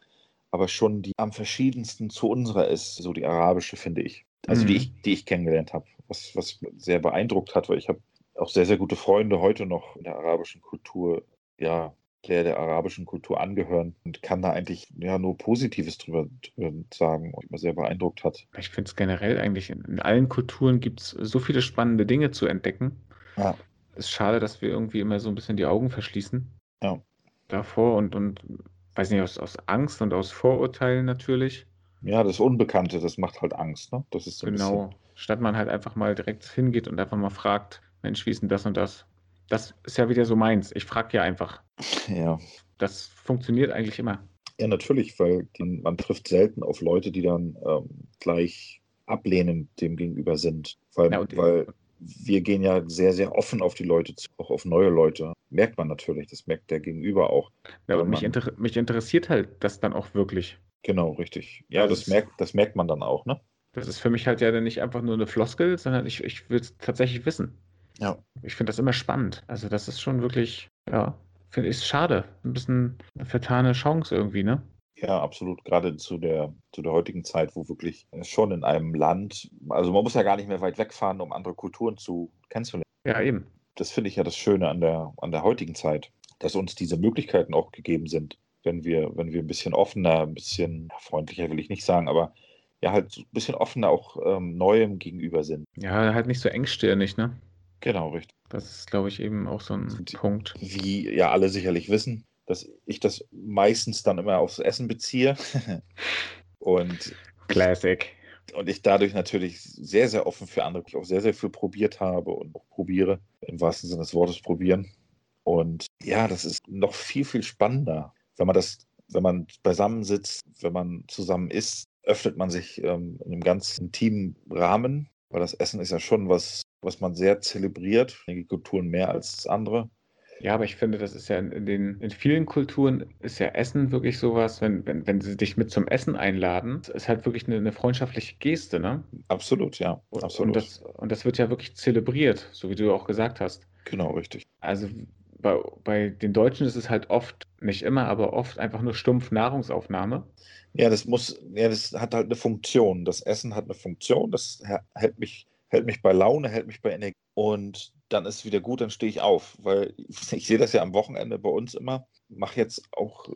aber schon die am verschiedensten zu unserer ist, so die arabische, finde ich. Also mhm. die, ich, die ich kennengelernt habe, was, was sehr beeindruckt hat, weil ich habe auch sehr, sehr gute Freunde heute noch in der arabischen Kultur, ja, der der arabischen Kultur angehören und kann da eigentlich ja nur Positives drüber, drüber sagen und mich sehr beeindruckt hat. Ich finde es generell eigentlich, in allen Kulturen gibt es so viele spannende Dinge zu entdecken. Ja. Es ist schade, dass wir irgendwie immer so ein bisschen die Augen verschließen. Ja. Davor und, und weiß nicht, aus, aus Angst und aus Vorurteilen natürlich. Ja, das Unbekannte, das macht halt Angst, ne? Das ist so genau. Statt man halt einfach mal direkt hingeht und einfach mal fragt, Mensch, wie ist denn das und das? Das ist ja wieder so meins. Ich frage ja einfach. Ja. Das funktioniert eigentlich immer. Ja, natürlich, weil die, man trifft selten auf Leute, die dann ähm, gleich ablehnend dem gegenüber sind. Weil, ja, weil wir gehen ja sehr, sehr offen auf die Leute zu, auch auf neue Leute. Merkt man natürlich, das merkt der Gegenüber auch. Ja, aber mich, inter mich interessiert halt das dann auch wirklich. Genau, richtig. Ja, das, das merkt, das merkt man dann auch, ne? Das ist für mich halt ja nicht einfach nur eine Floskel, sondern ich, ich will es tatsächlich wissen. Ja. Ich finde das immer spannend. Also das ist schon wirklich, ja, finde ich schade. Ein bisschen eine vertane Chance irgendwie, ne? Ja, absolut. Gerade zu der, zu der heutigen Zeit, wo wirklich schon in einem Land, also man muss ja gar nicht mehr weit wegfahren, um andere Kulturen zu kennenzulernen. Ja, eben. Das finde ich ja das Schöne an der, an der heutigen Zeit, dass uns diese Möglichkeiten auch gegeben sind, wenn wir, wenn wir ein bisschen offener, ein bisschen freundlicher will ich nicht sagen, aber ja, halt ein bisschen offener auch ähm, Neuem gegenüber sind. Ja, halt nicht so engstirnig, ne? Genau, richtig. Das ist, glaube ich, eben auch so ein Und Punkt. Wie ja alle sicherlich wissen, dass ich das meistens dann immer aufs Essen beziehe. und Classic. Und ich dadurch natürlich sehr, sehr offen für andere, ich auch sehr, sehr viel probiert habe und auch probiere, im wahrsten Sinne des Wortes probieren. Und ja, das ist noch viel, viel spannender, wenn man das, wenn man beisammen sitzt, wenn man zusammen isst, öffnet man sich ähm, in einem ganz intimen Rahmen, weil das Essen ist ja schon was was man sehr zelebriert. Einige Kulturen mehr als andere. Ja, aber ich finde, das ist ja in, den, in vielen Kulturen ist ja Essen wirklich sowas, wenn, wenn, wenn sie dich mit zum Essen einladen, ist halt wirklich eine, eine freundschaftliche Geste, ne? Absolut, ja. Absolut. Und das, und das wird ja wirklich zelebriert, so wie du auch gesagt hast. Genau, richtig. Also bei, bei den Deutschen ist es halt oft, nicht immer, aber oft einfach nur stumpf Nahrungsaufnahme. Ja, das muss, ja, das hat halt eine Funktion. Das Essen hat eine Funktion, das hält mich hält mich bei Laune, hält mich bei Energie und dann ist es wieder gut, dann stehe ich auf, weil ich sehe das ja am Wochenende bei uns immer, mache jetzt auch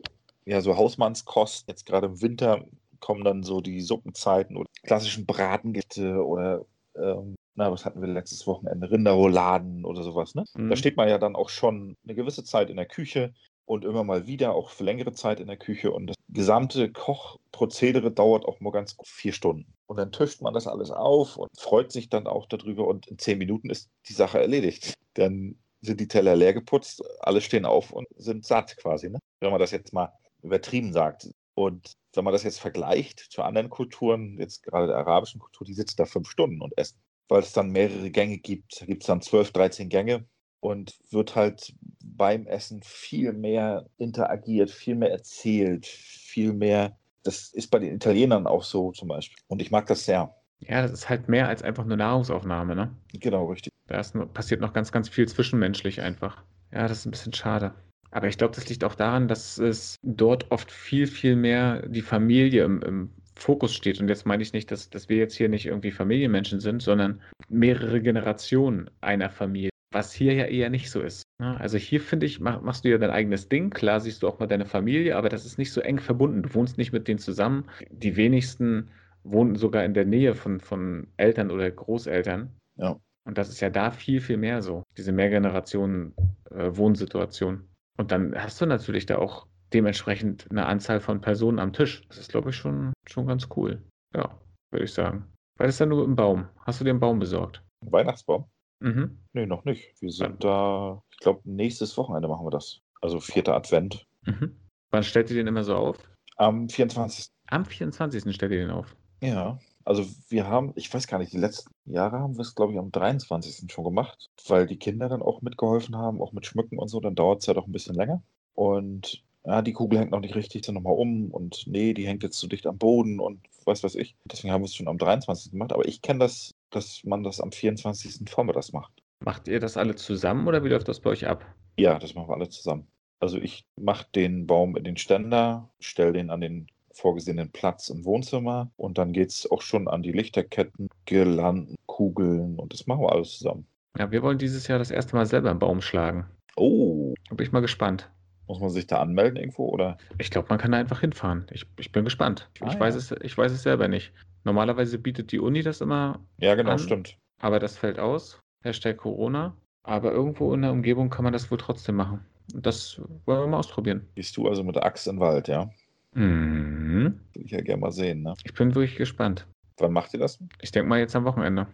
ja so Hausmannskost, jetzt gerade im Winter kommen dann so die Suppenzeiten oder klassischen Bratengerichte oder ähm, na, was hatten wir letztes Wochenende? Rinderrouladen oder sowas, ne? Mhm. Da steht man ja dann auch schon eine gewisse Zeit in der Küche, und immer mal wieder auch für längere Zeit in der Küche. Und das gesamte Kochprozedere dauert auch mal ganz vier Stunden. Und dann tischt man das alles auf und freut sich dann auch darüber. Und in zehn Minuten ist die Sache erledigt. Dann sind die Teller leer geputzt, alle stehen auf und sind satt quasi. Ne? Wenn man das jetzt mal übertrieben sagt. Und wenn man das jetzt vergleicht zu anderen Kulturen, jetzt gerade der arabischen Kultur, die sitzen da fünf Stunden und essen, weil es dann mehrere Gänge gibt. Da gibt es dann zwölf, dreizehn Gänge und wird halt beim Essen viel mehr interagiert, viel mehr erzählt, viel mehr. Das ist bei den Italienern auch so zum Beispiel. Und ich mag das sehr. Ja, das ist halt mehr als einfach nur Nahrungsaufnahme, ne? Genau, richtig. Da ist, passiert noch ganz, ganz viel zwischenmenschlich einfach. Ja, das ist ein bisschen schade. Aber ich glaube, das liegt auch daran, dass es dort oft viel, viel mehr die Familie im, im Fokus steht. Und jetzt meine ich nicht, dass, dass wir jetzt hier nicht irgendwie Familienmenschen sind, sondern mehrere Generationen einer Familie. Was hier ja eher nicht so ist. Ne? Also hier finde ich, mach, machst du ja dein eigenes Ding. Klar siehst du auch mal deine Familie, aber das ist nicht so eng verbunden. Du wohnst nicht mit denen zusammen. Die wenigsten wohnen sogar in der Nähe von, von Eltern oder Großeltern. Ja. Und das ist ja da viel, viel mehr so, diese Mehrgenerationen-Wohnsituation. Und dann hast du natürlich da auch dementsprechend eine Anzahl von Personen am Tisch. Das ist, glaube ich, schon, schon ganz cool. Ja, würde ich sagen. Weil das ist ja nur ein Baum. Hast du dir einen Baum besorgt? Ein Weihnachtsbaum? Mhm. Nee, noch nicht. Wir sind da, ich glaube, nächstes Wochenende machen wir das. Also vierter Advent. Mhm. Wann stellt ihr den immer so auf? Am 24. Am 24. stellt ihr den auf. Ja, also wir haben, ich weiß gar nicht, die letzten Jahre haben wir es, glaube ich, am 23. schon gemacht, weil die Kinder dann auch mitgeholfen haben, auch mit Schmücken und so, dann dauert es ja doch ein bisschen länger. Und ja, die Kugel hängt noch nicht richtig, dann nochmal um und nee, die hängt jetzt zu dicht am Boden und was weiß ich. Deswegen haben wir es schon am 23. gemacht, aber ich kenne das, dass man das am 24. Vormittags macht. Macht ihr das alle zusammen oder wie läuft das bei euch ab? Ja, das machen wir alle zusammen. Also ich mache den Baum in den Ständer, stelle den an den vorgesehenen Platz im Wohnzimmer und dann geht es auch schon an die Lichterketten, Girlanden, Kugeln und das machen wir alles zusammen. Ja, wir wollen dieses Jahr das erste Mal selber einen Baum schlagen. Oh. Da bin ich mal gespannt. Muss man sich da anmelden irgendwo oder? Ich glaube, man kann da einfach hinfahren. Ich, ich bin gespannt. Ich, ah, ich weiß es, ich weiß es selber nicht. Normalerweise bietet die Uni das immer. Ja, genau, an, stimmt. Aber das fällt aus. Hashtag Corona. Aber irgendwo in der Umgebung kann man das wohl trotzdem machen. Das wollen wir mal ausprobieren. Gehst du also mit der Axt in den Wald, ja? Mhm. Will ich ja gerne mal sehen, ne? Ich bin wirklich gespannt. Wann macht ihr das? Ich denke mal jetzt am Wochenende.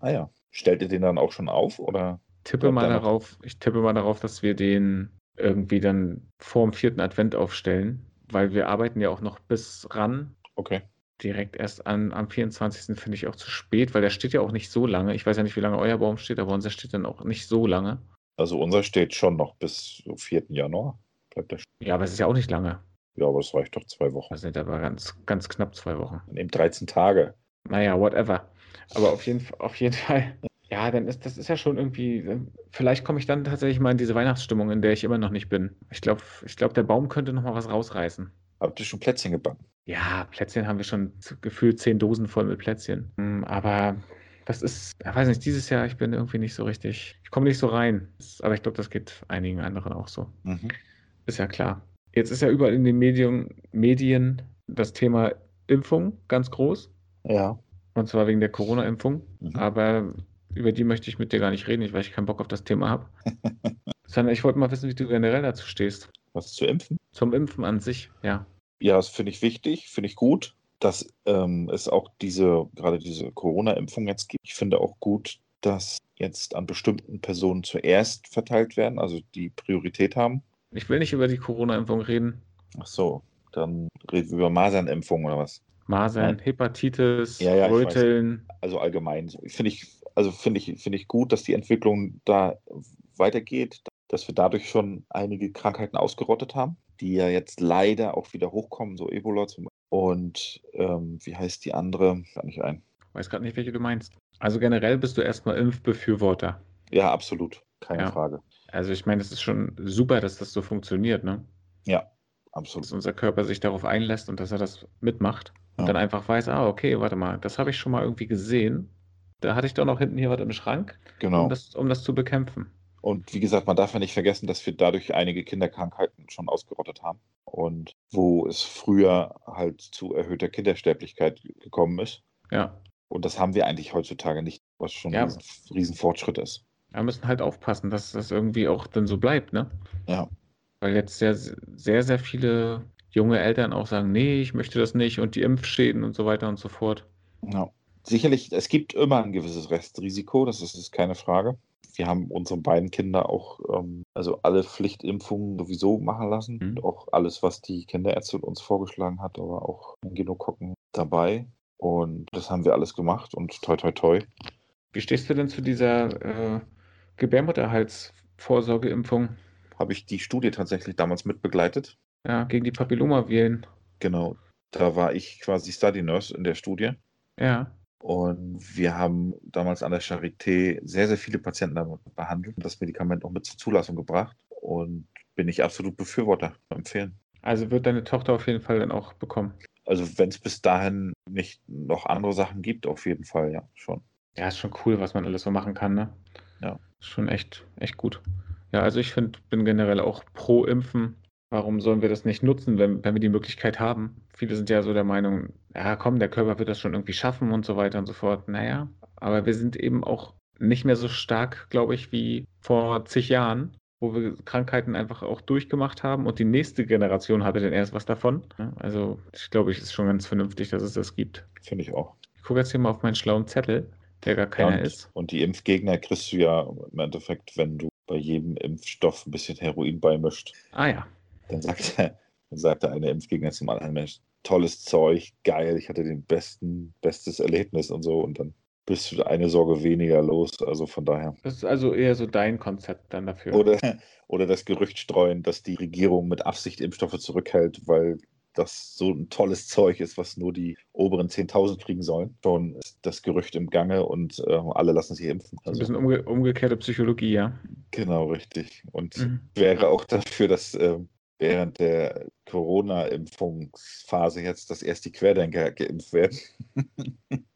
Ah ja. Stellt ihr den dann auch schon auf oder? Tippe mal darauf, ich tippe mal darauf, dass wir den irgendwie dann vor dem vierten Advent aufstellen, weil wir arbeiten ja auch noch bis ran. Okay. Direkt erst an, am 24. finde ich auch zu spät, weil der steht ja auch nicht so lange. Ich weiß ja nicht, wie lange euer Baum steht, aber unser steht dann auch nicht so lange. Also unser steht schon noch bis 4. Januar. Bleibt der ja, aber es ist ja auch nicht lange. Ja, aber es reicht doch zwei Wochen. Das sind aber ganz, ganz knapp zwei Wochen. Neben 13 Tage. Naja, whatever. Aber auf jeden, auf jeden Fall, ja, dann ist das ist ja schon irgendwie. Vielleicht komme ich dann tatsächlich mal in diese Weihnachtsstimmung, in der ich immer noch nicht bin. Ich glaube, ich glaub, der Baum könnte noch mal was rausreißen. Habt ihr schon Plätzchen gebacken? Ja, Plätzchen haben wir schon gefühlt zehn Dosen voll mit Plätzchen. Hm, aber das ist, ich weiß nicht, dieses Jahr, ich bin irgendwie nicht so richtig, ich komme nicht so rein. Aber ich glaube, das geht einigen anderen auch so. Mhm. Ist ja klar. Jetzt ist ja überall in den Medien, Medien das Thema Impfung ganz groß. Ja. Und zwar wegen der Corona-Impfung. Mhm. Aber über die möchte ich mit dir gar nicht reden, weil ich keinen Bock auf das Thema habe. Sondern ich wollte mal wissen, wie du generell dazu stehst. Was zu impfen? Zum Impfen an sich, ja. Ja, das finde ich wichtig, finde ich gut, dass ähm, es auch diese, gerade diese Corona-Impfung jetzt gibt. Ich finde auch gut, dass jetzt an bestimmten Personen zuerst verteilt werden, also die Priorität haben. Ich will nicht über die Corona-Impfung reden. Ach so, dann reden wir über Masernimpfung oder was? Masern, Hepatitis, ja, ja, Röteln. Also allgemein. Finde ich, also finde ich, finde ich gut, dass die Entwicklung da weitergeht, dass wir dadurch schon einige Krankheiten ausgerottet haben, die ja jetzt leider auch wieder hochkommen, so Ebola zum Beispiel. Und ähm, wie heißt die andere? Gar nicht ein. Weiß gerade nicht, welche du meinst. Also generell bist du erstmal Impfbefürworter. Ja, absolut. Keine ja. Frage. Also ich meine, es ist schon super, dass das so funktioniert, ne? Ja, absolut. Dass unser Körper sich darauf einlässt und dass er das mitmacht und dann einfach weiß, ah, okay, warte mal, das habe ich schon mal irgendwie gesehen. Da hatte ich doch noch hinten hier was im Schrank, genau. um, das, um das zu bekämpfen. Und wie gesagt, man darf ja nicht vergessen, dass wir dadurch einige Kinderkrankheiten schon ausgerottet haben. Und wo es früher halt zu erhöhter Kindersterblichkeit gekommen ist. Ja. Und das haben wir eigentlich heutzutage nicht, was schon ja. ein Riesenfortschritt ist. Wir müssen halt aufpassen, dass das irgendwie auch dann so bleibt, ne? Ja. Weil jetzt sehr, sehr, sehr viele junge Eltern auch sagen, nee, ich möchte das nicht und die Impfschäden und so weiter und so fort. Ja. Sicherlich, es gibt immer ein gewisses Restrisiko, das ist, ist keine Frage. wir haben unsere beiden Kinder auch, ähm, also alle Pflichtimpfungen sowieso machen lassen. Mhm. Und auch alles, was die Kinderärztin uns vorgeschlagen hat, aber auch Genokokken dabei. Und das haben wir alles gemacht und toi toi toi. Wie stehst du denn zu dieser äh, Gebärmutterhalsvorsorgeimpfung Habe ich die Studie tatsächlich damals mitbegleitet. ja, gegen die Papillomaviren? Genau. Da war ich quasi Study Nurse in der Studie. Ja. Und wir haben damals an der Charité sehr, sehr viele Patienten damit behandelt und das Medikament auch mit zur Zulassung gebracht. Und bin ich absolut Befürworter, empfehlen. Also wird deine Tochter auf jeden Fall dann auch bekommen. Also wenn es bis dahin nicht noch andere Sachen gibt, auf jeden Fall, ja, schon. Ja, ist schon cool, was man alles so machen kann, ne? Ja. Schon echt, echt gut. Ja, also ich finde, bin generell auch pro Impfen. Warum sollen wir das nicht nutzen, wenn, wenn wir die Möglichkeit haben? Viele sind ja so der Meinung, ja komm, der Körper wird das schon irgendwie schaffen und so weiter und so fort. Naja, aber wir sind eben auch nicht mehr so stark, glaube ich, wie vor zig Jahren, wo wir Krankheiten einfach auch durchgemacht haben und die nächste Generation hatte dann erst was davon. Also ich glaube, es ist schon ganz vernünftig, dass es das gibt. Finde ich auch. Ich gucke jetzt hier mal auf meinen schlauen Zettel, der gar keiner und, ist. Und die Impfgegner kriegst du ja im Endeffekt, wenn du bei jedem Impfstoff ein bisschen Heroin beimischt. Ah ja. Dann sagt, dann sagt der eine Impfgegner zum anderen, Mensch, tolles Zeug, geil, ich hatte den besten, bestes Erlebnis und so. Und dann bist du eine Sorge weniger los. Also von daher. Das ist also eher so dein Konzept dann dafür. Oder, oder das Gerücht streuen, dass die Regierung mit Absicht Impfstoffe zurückhält, weil das so ein tolles Zeug ist, was nur die oberen 10.000 kriegen sollen. Schon ist das Gerücht im Gange und äh, alle lassen sich impfen. Ein Also, bisschen umge umgekehrte Psychologie, ja. genau, richtig. Und Mhm. wäre auch dafür, dass äh, während der Corona-Impfungsphase jetzt, dass erst die Querdenker geimpft werden.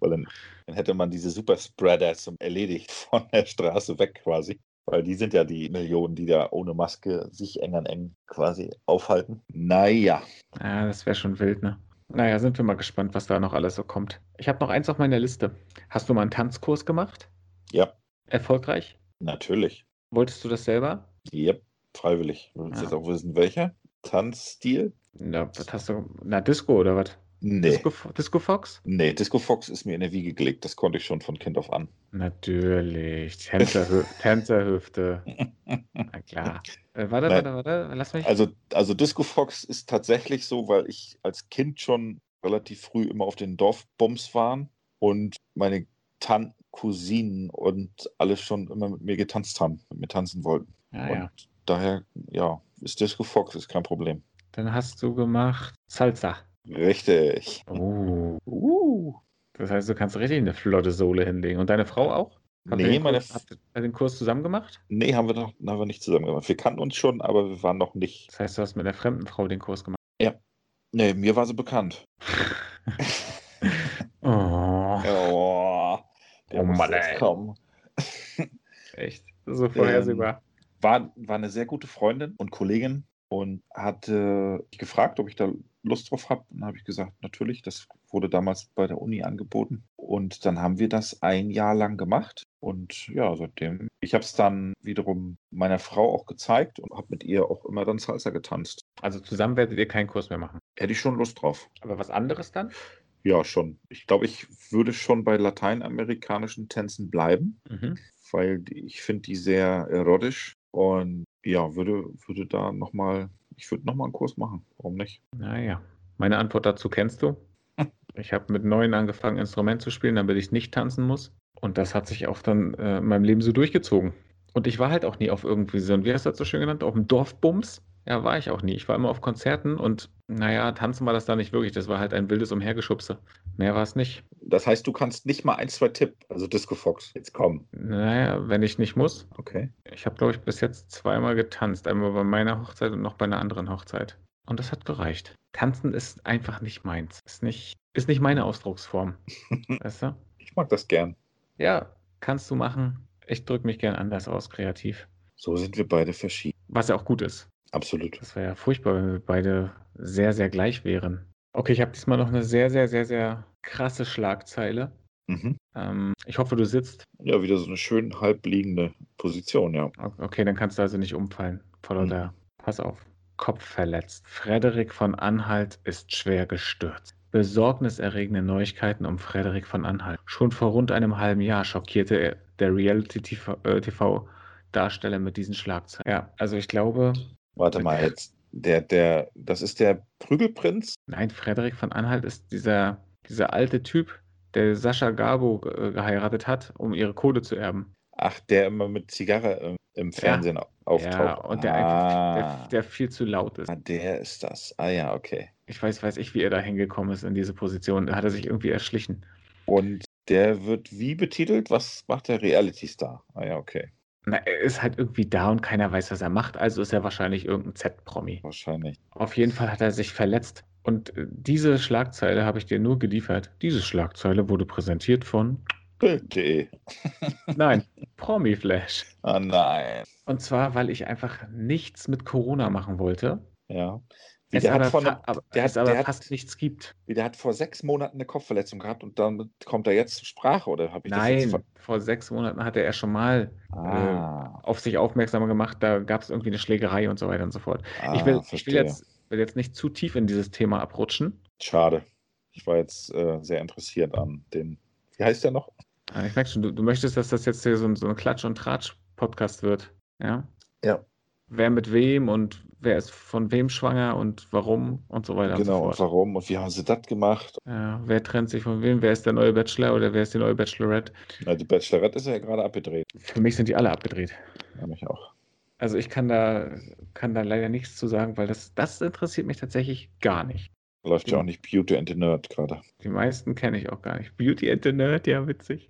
Weil dann, dann hätte man diese Superspreader zum erledigt von der Straße weg quasi. Weil die sind ja die Millionen, die da ohne Maske sich eng an eng quasi aufhalten. Naja, Ja, das wäre schon wild, ne? Naja, sind wir mal gespannt, was da noch alles so kommt. Ich habe noch eins auf meiner Liste. Hast du mal einen Tanzkurs gemacht? ja, Erfolgreich? natürlich. Wolltest du das selber? Yep, freiwillig. Du willst Ah. jetzt auch wissen, welcher? Tanzstil? Na, was hast du? Na, Disco oder was? Nee. Disco, Disco Fox? Nee, Disco Fox ist mir in der Wiege gelegt. Das konnte ich schon von Kind auf an. Natürlich. Tänzerhü Tänzerhüfte. Na klar. Äh, warte, Nein. warte, warte. Lass mich. Also, also Disco Fox ist tatsächlich so, weil ich als Kind schon relativ früh immer auf den Dorfbums waren und meine Tanten, Cousinen und alle schon immer mit mir getanzt haben, mit mir tanzen wollten. ja, und ja. daher, ja, ist Disco Fox ist kein Problem. Dann hast du gemacht Salsa. Richtig. Oh. Uh. Das heißt, du kannst richtig eine flotte Sohle hinlegen. Und deine Frau auch? Habt Nee, den meine Kurs, habt ihr den Kurs zusammen gemacht? Nee, haben wir noch haben wir nicht zusammen gemacht. Wir kannten uns schon, aber wir waren noch nicht. Das heißt, du hast mit einer fremden Frau den Kurs gemacht. Nee, mir war sie bekannt. oh, Oh, der Oh Mann, ey. kommen. echt. So vorhersehbar. war, war eine sehr gute Freundin und Kollegin und hatte mich gefragt, ob ich da Lust drauf habe. Dann habe ich gesagt, natürlich, das wurde damals bei der Uni angeboten. Und dann haben wir das ein Jahr lang gemacht. Und ja, seitdem, ich habe es dann wiederum meiner Frau auch gezeigt und habe mit ihr auch immer dann Salsa getanzt. Also zusammen werdet ihr keinen Kurs mehr machen. Hätte ich schon Lust drauf. Aber was anderes dann? Ja, schon. Ich glaube, ich würde schon bei lateinamerikanischen Tänzen bleiben, Mhm. weil ich finde die sehr erotisch und ja, würde, würde da nochmal, ich würde nochmal einen Kurs machen. Warum nicht? Naja, meine Antwort dazu kennst du. Ich habe mit neun angefangen, Instrument zu spielen, damit ich nicht tanzen muss. Und das hat sich auch dann äh, in meinem Leben so durchgezogen. Und ich war halt auch nie auf irgendwie so, wie hast du das so schön genannt, auf dem Dorfbums? Ja, war ich auch nie. Ich war immer auf Konzerten und naja, tanzen war das da nicht wirklich. Das war halt ein wildes Umhergeschubse. Mehr war es nicht. Das heißt, du kannst nicht mal ein, zwei Tipp, also Disco Fox. Jetzt komm. Naja, wenn ich nicht muss. Okay. Ich habe, glaube ich, bis jetzt zweimal getanzt. Einmal bei meiner Hochzeit und noch bei einer anderen Hochzeit. Und das hat gereicht. Tanzen ist einfach nicht meins. Ist nicht, ist nicht meine Ausdrucksform. weißt du? Ich mag das gern. Ja, kannst du machen. Ich drücke mich gern anders aus, kreativ. So sind wir beide verschieden. Was ja auch gut ist. Absolut. Das wäre ja furchtbar, wenn wir beide sehr, sehr gleich wären. Okay, ich habe diesmal noch eine sehr, sehr, sehr, sehr krasse Schlagzeile. Mhm. Ähm, ich hoffe, du sitzt. Ja, wieder so eine schön halbliegende Position, ja. Okay, dann kannst du also nicht umfallen. Voller Mhm. da. Pass auf. Kopf verletzt. Frederik von Anhalt ist schwer gestürzt. Besorgniserregende Neuigkeiten um Frederik von Anhalt. Schon vor rund einem halben Jahr schockierte er, der Reality-TV-Darsteller äh, mit diesen Schlagzeilen. Ja, also ich glaube. Warte mal, jetzt. Der, der, das ist der Prügelprinz? Nein, Frederik von Anhalt ist dieser, dieser alte Typ, der Sascha Gabo geheiratet hat, um ihre Kohle zu erben. Ach, der immer mit Zigarre im, Fernsehen ja. auftaucht. Ja, und der, ah. einfach, der, der, viel zu laut ist. Ah, der ist das. Ah ja, okay. Ich weiß, weiß ich, wie er da hingekommen ist in diese Position. Da hat er sich irgendwie erschlichen. Und der wird wie betitelt? Was macht der Reality Star? Ah ja, okay. Na, er ist halt irgendwie da und keiner weiß, was er macht, also ist er wahrscheinlich irgendein Z-Promi. Wahrscheinlich. Auf jeden Fall hat er sich verletzt. Und äh, diese Schlagzeile habe ich dir nur geliefert. Diese Schlagzeile wurde präsentiert von Bild.de. Nein, Promiflash. Oh nein. Und zwar, weil ich einfach nichts mit Corona machen wollte. Ja. Wie der aber, von, aber, der hat, aber fast hat, nichts gibt. Wie der hat vor sechs Monaten eine Kopfverletzung gehabt und dann kommt er jetzt zur Sprache, oder habe ich Nein, das vor sechs Monaten hatte er schon mal ah. äh, auf sich aufmerksam gemacht, da gab es irgendwie eine Schlägerei und so weiter und so fort. Ah, ich, will, ich will, jetzt, will jetzt nicht zu tief in dieses Thema abrutschen. Schade. Ich war jetzt äh, sehr interessiert an den. Wie heißt der noch? Ah, ich merke schon, du, du möchtest, dass das jetzt hier so ein, so ein Klatsch- und Tratsch-Podcast wird. Ja. Ja wer mit wem und wer ist von wem schwanger und warum und so weiter. Genau, und, so und warum und wie haben sie das gemacht? Ja, wer trennt sich von wem? Wer ist der neue Bachelor oder wer ist die neue Bachelorette? Na, die Bachelorette ist ja gerade abgedreht. Für mich sind die alle abgedreht. Ja, mich auch. Also ich kann da, kann da leider nichts zu sagen, weil das, das interessiert mich tatsächlich gar nicht. Läuft ja auch nicht Beauty and the Nerd gerade. Die meisten kenne ich auch gar nicht. Beauty and the Nerd, ja, witzig.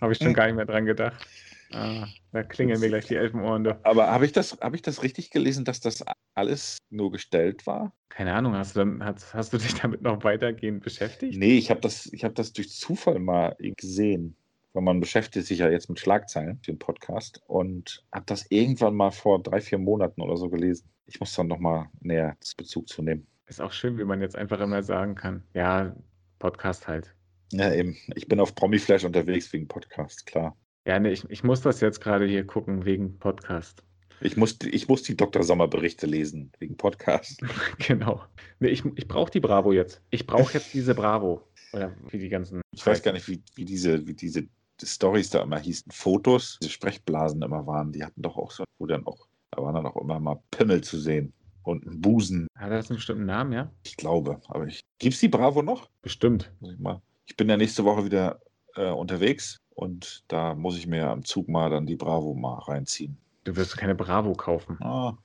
Habe ich schon gar nicht mehr dran gedacht. Ah, da klingeln mir gleich die Elfenohren. Du. Aber habe ich, das, hab ich das richtig gelesen, dass das alles nur gestellt war? Keine Ahnung, hast du, dann, hast, hast du dich damit noch weitergehend beschäftigt? Nee, ich habe das, hab das durch Zufall mal gesehen. Weil man beschäftigt sich ja jetzt mit Schlagzeilen, dem Podcast, und habe das irgendwann mal vor drei, vier Monaten oder so gelesen. Ich muss dann nochmal näher Bezug zu nehmen. Ist auch schön, wie man jetzt einfach immer sagen kann. Ja, Podcast halt. Ja, eben. Ich bin auf Promiflash unterwegs wegen Podcast, klar. Ja, nee, ich, ich muss das jetzt gerade hier gucken wegen Podcast. Ich muss, ich muss die Dr. Sommer-Berichte lesen, wegen Podcast. genau. Nee, ich, ich brauche die Bravo jetzt. Ich brauche jetzt diese Bravo. Oder wie die ganzen. Ich weiß gar nicht, wie, wie diese, wie diese Stories da immer hießen. Fotos, diese Sprechblasen immer waren. Die hatten doch auch so, wo dann auch, da waren dann auch immer mal Pimmel zu sehen. Und ein Busen. Hat das einen bestimmten Namen, ja? Ich glaube, aber ich. Gibt es die Bravo noch? Bestimmt. Ich, mal. ich bin ja nächste Woche wieder äh, unterwegs und da muss ich mir am Zug mal dann die Bravo mal reinziehen. Du wirst keine Bravo kaufen. Ah,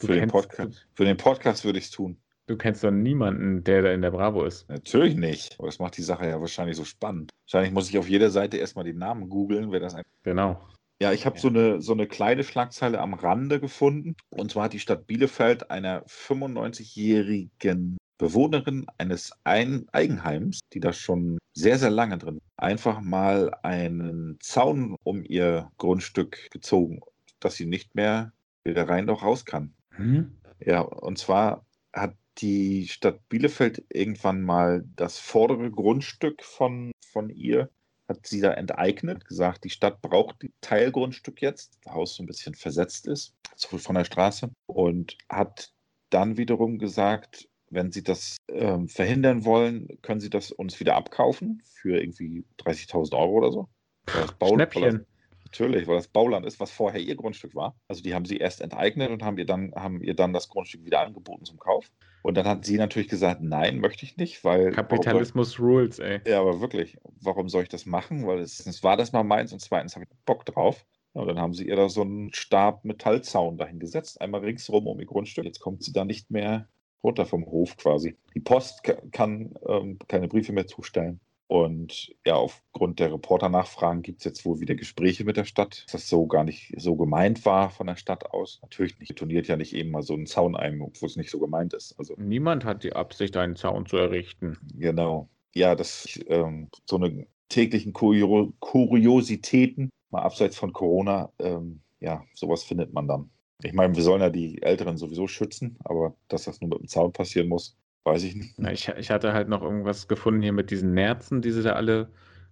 für, den Podcast, für den Podcast würde ich es tun. Du kennst doch niemanden, der da in der Bravo ist. Natürlich nicht. Aber das macht die Sache ja wahrscheinlich so spannend. Wahrscheinlich muss ich auf jeder Seite erstmal den Namen googeln, wer das ein. Genau. Ja, ich habe ja. so, eine, so eine kleine Schlagzeile am Rande gefunden. Und zwar hat die Stadt Bielefeld einer 95-jährigen Bewohnerin eines Ein Eigenheims, die da schon sehr, sehr lange drin, einfach mal einen Zaun um ihr Grundstück gezogen, dass sie nicht mehr wieder rein noch raus kann. Hm? Ja, und zwar hat die Stadt Bielefeld irgendwann mal das vordere Grundstück von, von ihr, hat sie da enteignet, gesagt, die Stadt braucht die Teilgrundstück jetzt, das Haus so ein bisschen versetzt ist, so von der Straße, und hat dann wiederum gesagt, wenn Sie das ähm, verhindern wollen, können Sie das uns wieder abkaufen für irgendwie 30.000 Euro oder so. Das Bau, Schnäppchen. Natürlich, weil das Bauland ist, was vorher Ihr Grundstück war. Also die haben Sie erst enteignet und haben ihr dann, haben ihr dann das Grundstück wieder angeboten zum Kauf. Und dann hat sie natürlich gesagt, nein, möchte ich nicht, weil. Kapitalismus ich, rules, ey. Ja, aber wirklich, warum soll ich das machen? Weil es war das mal meins und zweitens habe ich Bock drauf. Ja, und dann haben sie ihr da so einen Stab Metallzaun dahin gesetzt, einmal ringsrum um ihr Grundstück. Jetzt kommt sie da nicht mehr runter vom Hof quasi. Die Post kann ähm, keine Briefe mehr zustellen. Und ja, aufgrund der Reporternachfragen gibt es jetzt wohl wieder Gespräche mit der Stadt, dass das so gar nicht so gemeint war von der Stadt aus. Natürlich nicht. Turniert ja nicht eben mal so einen Zaun ein, wo es nicht so gemeint ist. Also, Niemand hat die Absicht, einen Zaun zu errichten. Genau. Ja, das ähm, so eine täglichen Kurio Kuriositäten, mal abseits von Corona, ähm, ja, sowas findet man dann. Ich meine, wir sollen ja die Älteren sowieso schützen, aber dass das nur mit dem Zaun passieren muss, weiß ich nicht. Na, ich, ich hatte halt noch irgendwas gefunden hier mit diesen Nerzen, die sie da alle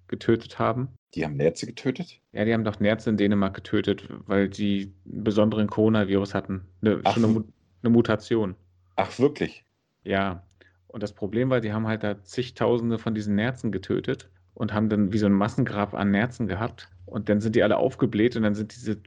getötet haben. Die haben Nerze getötet? Ja, die haben doch Nerze in Dänemark getötet, weil die einen besonderen Coronavirus hatten. Eine, Ach, schon eine, eine Mutation. Ach, wirklich? Ja. Und das Problem war, die haben halt da zigtausende von diesen Nerzen getötet und haben dann wie so ein Massengrab an Nerzen gehabt. Und dann sind die alle aufgebläht und dann sind diese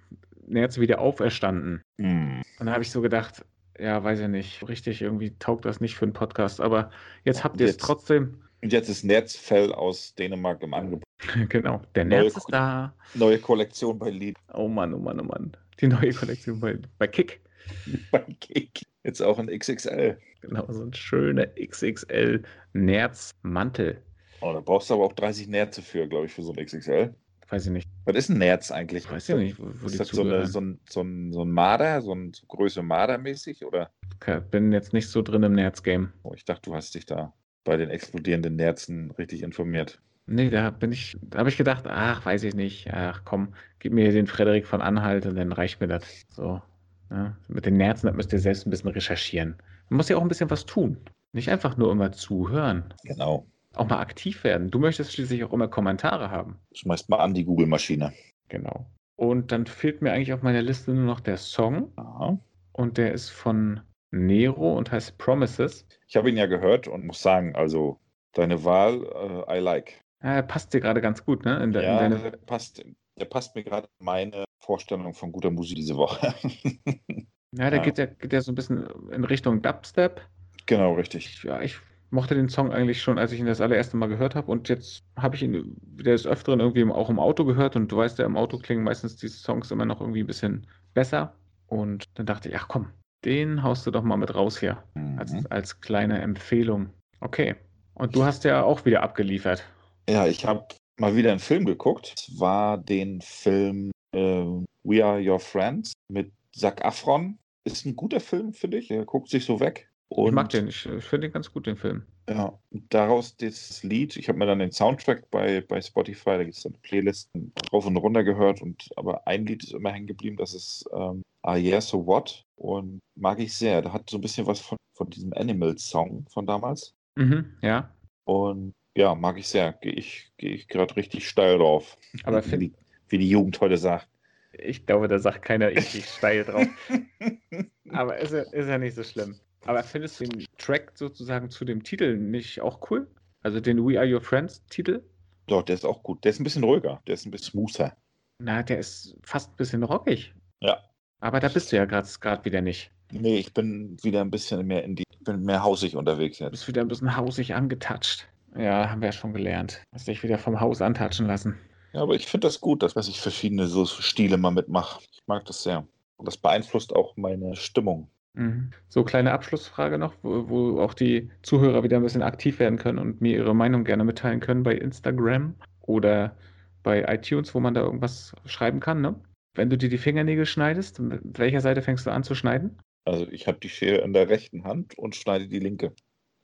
Nerze wieder auferstanden. Hm. Und dann habe ich so gedacht, ja, weiß ich nicht, richtig, irgendwie taugt das nicht für einen Podcast. Aber jetzt habt ihr es trotzdem. Und jetzt ist Nerzfell aus Dänemark im Angebot. genau, der Neue Nerz ist Ko- da. Neue Kollektion bei Lidl. Oh Mann, oh Mann, oh Mann. Die neue Kollektion bei, bei Kick. Bei Kick. Jetzt auch in XXL. Genau, so ein schöner XXL Nerzmantel. Oh, da brauchst du aber auch 30 Nerze für, glaube ich, für so ein XXL. Weiß ich nicht. Was ist ein Nerz eigentlich? Weiß ich nicht, wo, wo Ist das so, eine, so, ein, so, ein, so ein Marder, so ein so Größe Marder-mäßig? Oder? Okay, Bin jetzt nicht so drin im Nerz-Game. Oh, ich dachte, du hast dich da bei den explodierenden Nerzen richtig informiert. Nee, da bin ich, da habe ich gedacht, ach, weiß ich nicht. Ach komm, gib mir den Frederik von Anhalt und dann reicht mir das. So. Ja, mit den Nerzen, das müsst ihr selbst ein bisschen recherchieren. Man muss ja auch ein bisschen was tun. Nicht einfach nur immer zuhören. Genau. Auch mal aktiv werden. Du möchtest schließlich auch immer Kommentare haben. Schmeißt mal an die Google-Maschine. Genau. Und dann fehlt mir eigentlich auf meiner Liste nur noch der Song. Aha. Und der ist von Nero und heißt Promises. Ich habe ihn ja gehört und muss sagen, also deine Wahl, äh, I like. Ja, er passt dir gerade ganz gut, ne? In, de, Ja, in der deine, passt, der passt mir gerade in meine Vorstellung von guter Musik diese Woche. ja, der ja. Geht, ja, geht ja so ein bisschen in Richtung Dubstep. genau, richtig. Ich, ja, ich mochte den Song eigentlich schon, als ich ihn das allererste Mal gehört habe. Und jetzt habe ich ihn wieder des Öfteren irgendwie auch im Auto gehört. Und du weißt ja, im Auto klingen meistens diese Songs immer noch irgendwie ein bisschen besser. Und dann dachte ich, ach komm, den haust du doch mal mit raus hier. Als, Mhm. als kleine Empfehlung. Okay. Und du hast ja auch wieder abgeliefert. Ja, ich habe mal wieder einen Film geguckt. Es war den Film äh, We Are Your Friends mit Zac Efron. Ist ein guter Film, finde ich. Der guckt sich so weg. Und ich mag den, ich, ich finde den ganz gut, den Film. Ja, daraus das Lied. Ich habe mir dann den Soundtrack bei, bei Spotify, da gibt es dann Playlisten rauf und runter gehört. Und aber ein Lied ist immer hängen geblieben, das ist ähm, Ah Yeah, So What. Und mag ich sehr. Da hat so ein bisschen was von, von diesem Animal-Song von damals. Mhm, ja. Und ja, mag ich sehr. Gehe ich, geh ich gerade richtig steil drauf. Aber wie, die, wie die Jugend heute sagt. ich glaube, da sagt keiner, ich steil drauf. Aber ist ja, ist ja nicht so schlimm. Aber findest du den Track sozusagen zu dem Titel nicht auch cool? Also den We Are Your Friends Titel? Doch, der ist auch gut. Der ist ein bisschen ruhiger. Der ist ein bisschen smoother. Na, der ist fast ein bisschen rockig. Ja. Aber da bist du ja gerade wieder nicht. Nee, ich bin wieder ein bisschen mehr in die, ich bin mehr hausig unterwegs Du jetzt. bist wieder ein bisschen hausig angetatscht. Ja, haben wir ja schon gelernt. Hast dich wieder vom Haus antatschen lassen. Ja, aber ich finde das gut, dass dass ich verschiedene so Stile mal mitmache. Ich mag das sehr. Und das beeinflusst auch meine Stimmung. Mhm. So, kleine Abschlussfrage noch, wo, wo auch die Zuhörer wieder ein bisschen aktiv werden können und mir ihre Meinung gerne mitteilen können bei Instagram oder bei iTunes, wo man da irgendwas schreiben kann, ne? Wenn du dir die Fingernägel schneidest, mit welcher Seite fängst du an zu schneiden? Also ich habe die Schere in der rechten Hand und schneide die linke.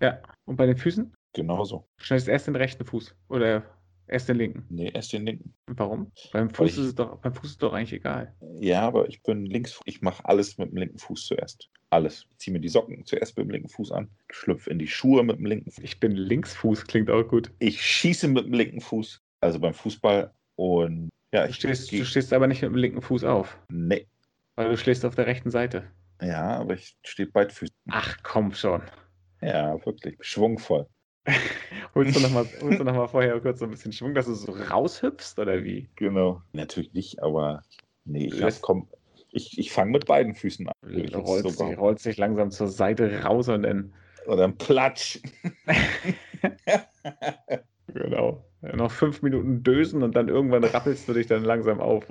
Ja. Und bei den Füßen? Genauso. Du schneidest erst den rechten Fuß oder erst den linken. Nee, erst den linken. Warum? Beim Fuß ich- ist es doch, beim Fuß ist es doch eigentlich egal. Ja, aber ich bin links. Ich mache alles mit dem linken Fuß zuerst. Alles. Ich ziehe mir die Socken zuerst mit dem linken Fuß an. Schlüpfe in die Schuhe mit dem linken Fuß. Ich bin Linksfuß, klingt auch gut. Ich schieße mit dem linken Fuß. Also beim Fußball. Und ja, Du ich stehst, du stehst aber nicht mit dem linken Fuß auf, Nee. weil du schläfst auf der rechten Seite. Ja, aber ich stehe beidfüßig. Ach komm schon. Ja, wirklich. Schwungvoll. Holst du nochmal noch mal vorher kurz so ein bisschen Schwung, dass du so raushüpfst oder wie? Genau. Natürlich nicht, aber nee, ich, komm, ich, ich fange mit beiden Füßen an. Du rollst, so rollst dich langsam zur Seite raus und dann. Oder ein Platsch. Genau. Noch fünf Minuten dösen und dann irgendwann rappelst du dich dann langsam auf.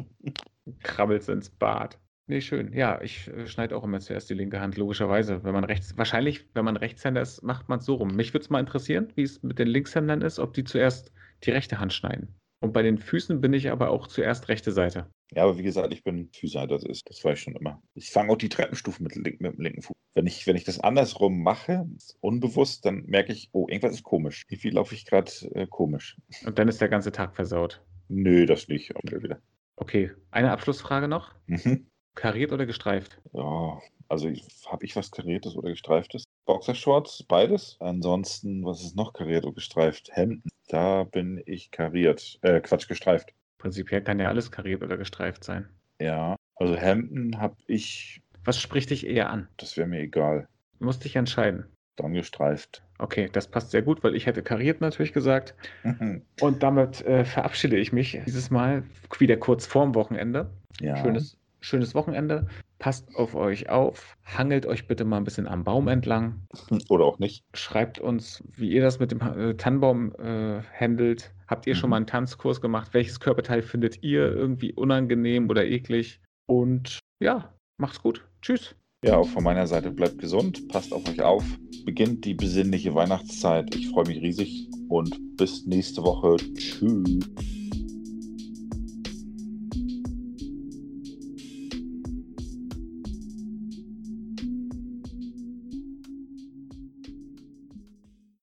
Krabbelst ins Bad. Nee, schön. Ja, ich äh, schneide auch immer zuerst die linke Hand, logischerweise. Wenn man rechts, wahrscheinlich, wenn man Rechtshänder ist, macht man es so rum. Mich würde es mal interessieren, wie es mit den Linkshändern ist, ob die zuerst die rechte Hand schneiden. Und bei den Füßen bin ich aber auch zuerst rechte Seite. Ja, aber wie gesagt, ich bin Füßer, das ist, das weiß ich schon immer. Ich fange auch die Treppenstufen mit, mit dem linken Fuß. Wenn ich, wenn ich das andersrum mache, unbewusst, dann merke ich, oh, irgendwas ist komisch. Irgendwie laufe ich gerade äh, komisch. Und dann ist der ganze Tag versaut. Nö, das nicht. Auch wieder. Okay, eine Abschlussfrage noch. Mhm. Kariert oder gestreift? Ja, also habe ich was Kariertes oder Gestreiftes? Boxershorts, beides. Ansonsten, was ist noch kariert oder gestreift? Hemden. Da bin ich kariert. Äh, Quatsch, gestreift. Prinzipiell kann ja alles kariert oder gestreift sein. Ja, also Hemden habe ich, Was spricht dich eher an? das wäre mir egal. Du musst dich entscheiden. Dann gestreift. Okay, das passt sehr gut, weil ich hätte kariert natürlich gesagt. Und damit äh, verabschiede ich mich dieses Mal wieder kurz vorm Wochenende. Ja. Schönes, schönes Wochenende. Passt auf euch auf. Hangelt euch bitte mal ein bisschen am Baum entlang. Oder auch nicht. Schreibt uns, wie ihr das mit dem äh, Tannenbaum äh, handelt. Habt ihr schon Mhm. mal einen Tanzkurs gemacht? Welches Körperteil findet ihr irgendwie unangenehm oder eklig? Und ja, macht's gut. Tschüss. Ja, auch von meiner Seite bleibt gesund, passt auf euch auf, beginnt die besinnliche Weihnachtszeit. Ich freue mich riesig und bis nächste Woche. Tschüss.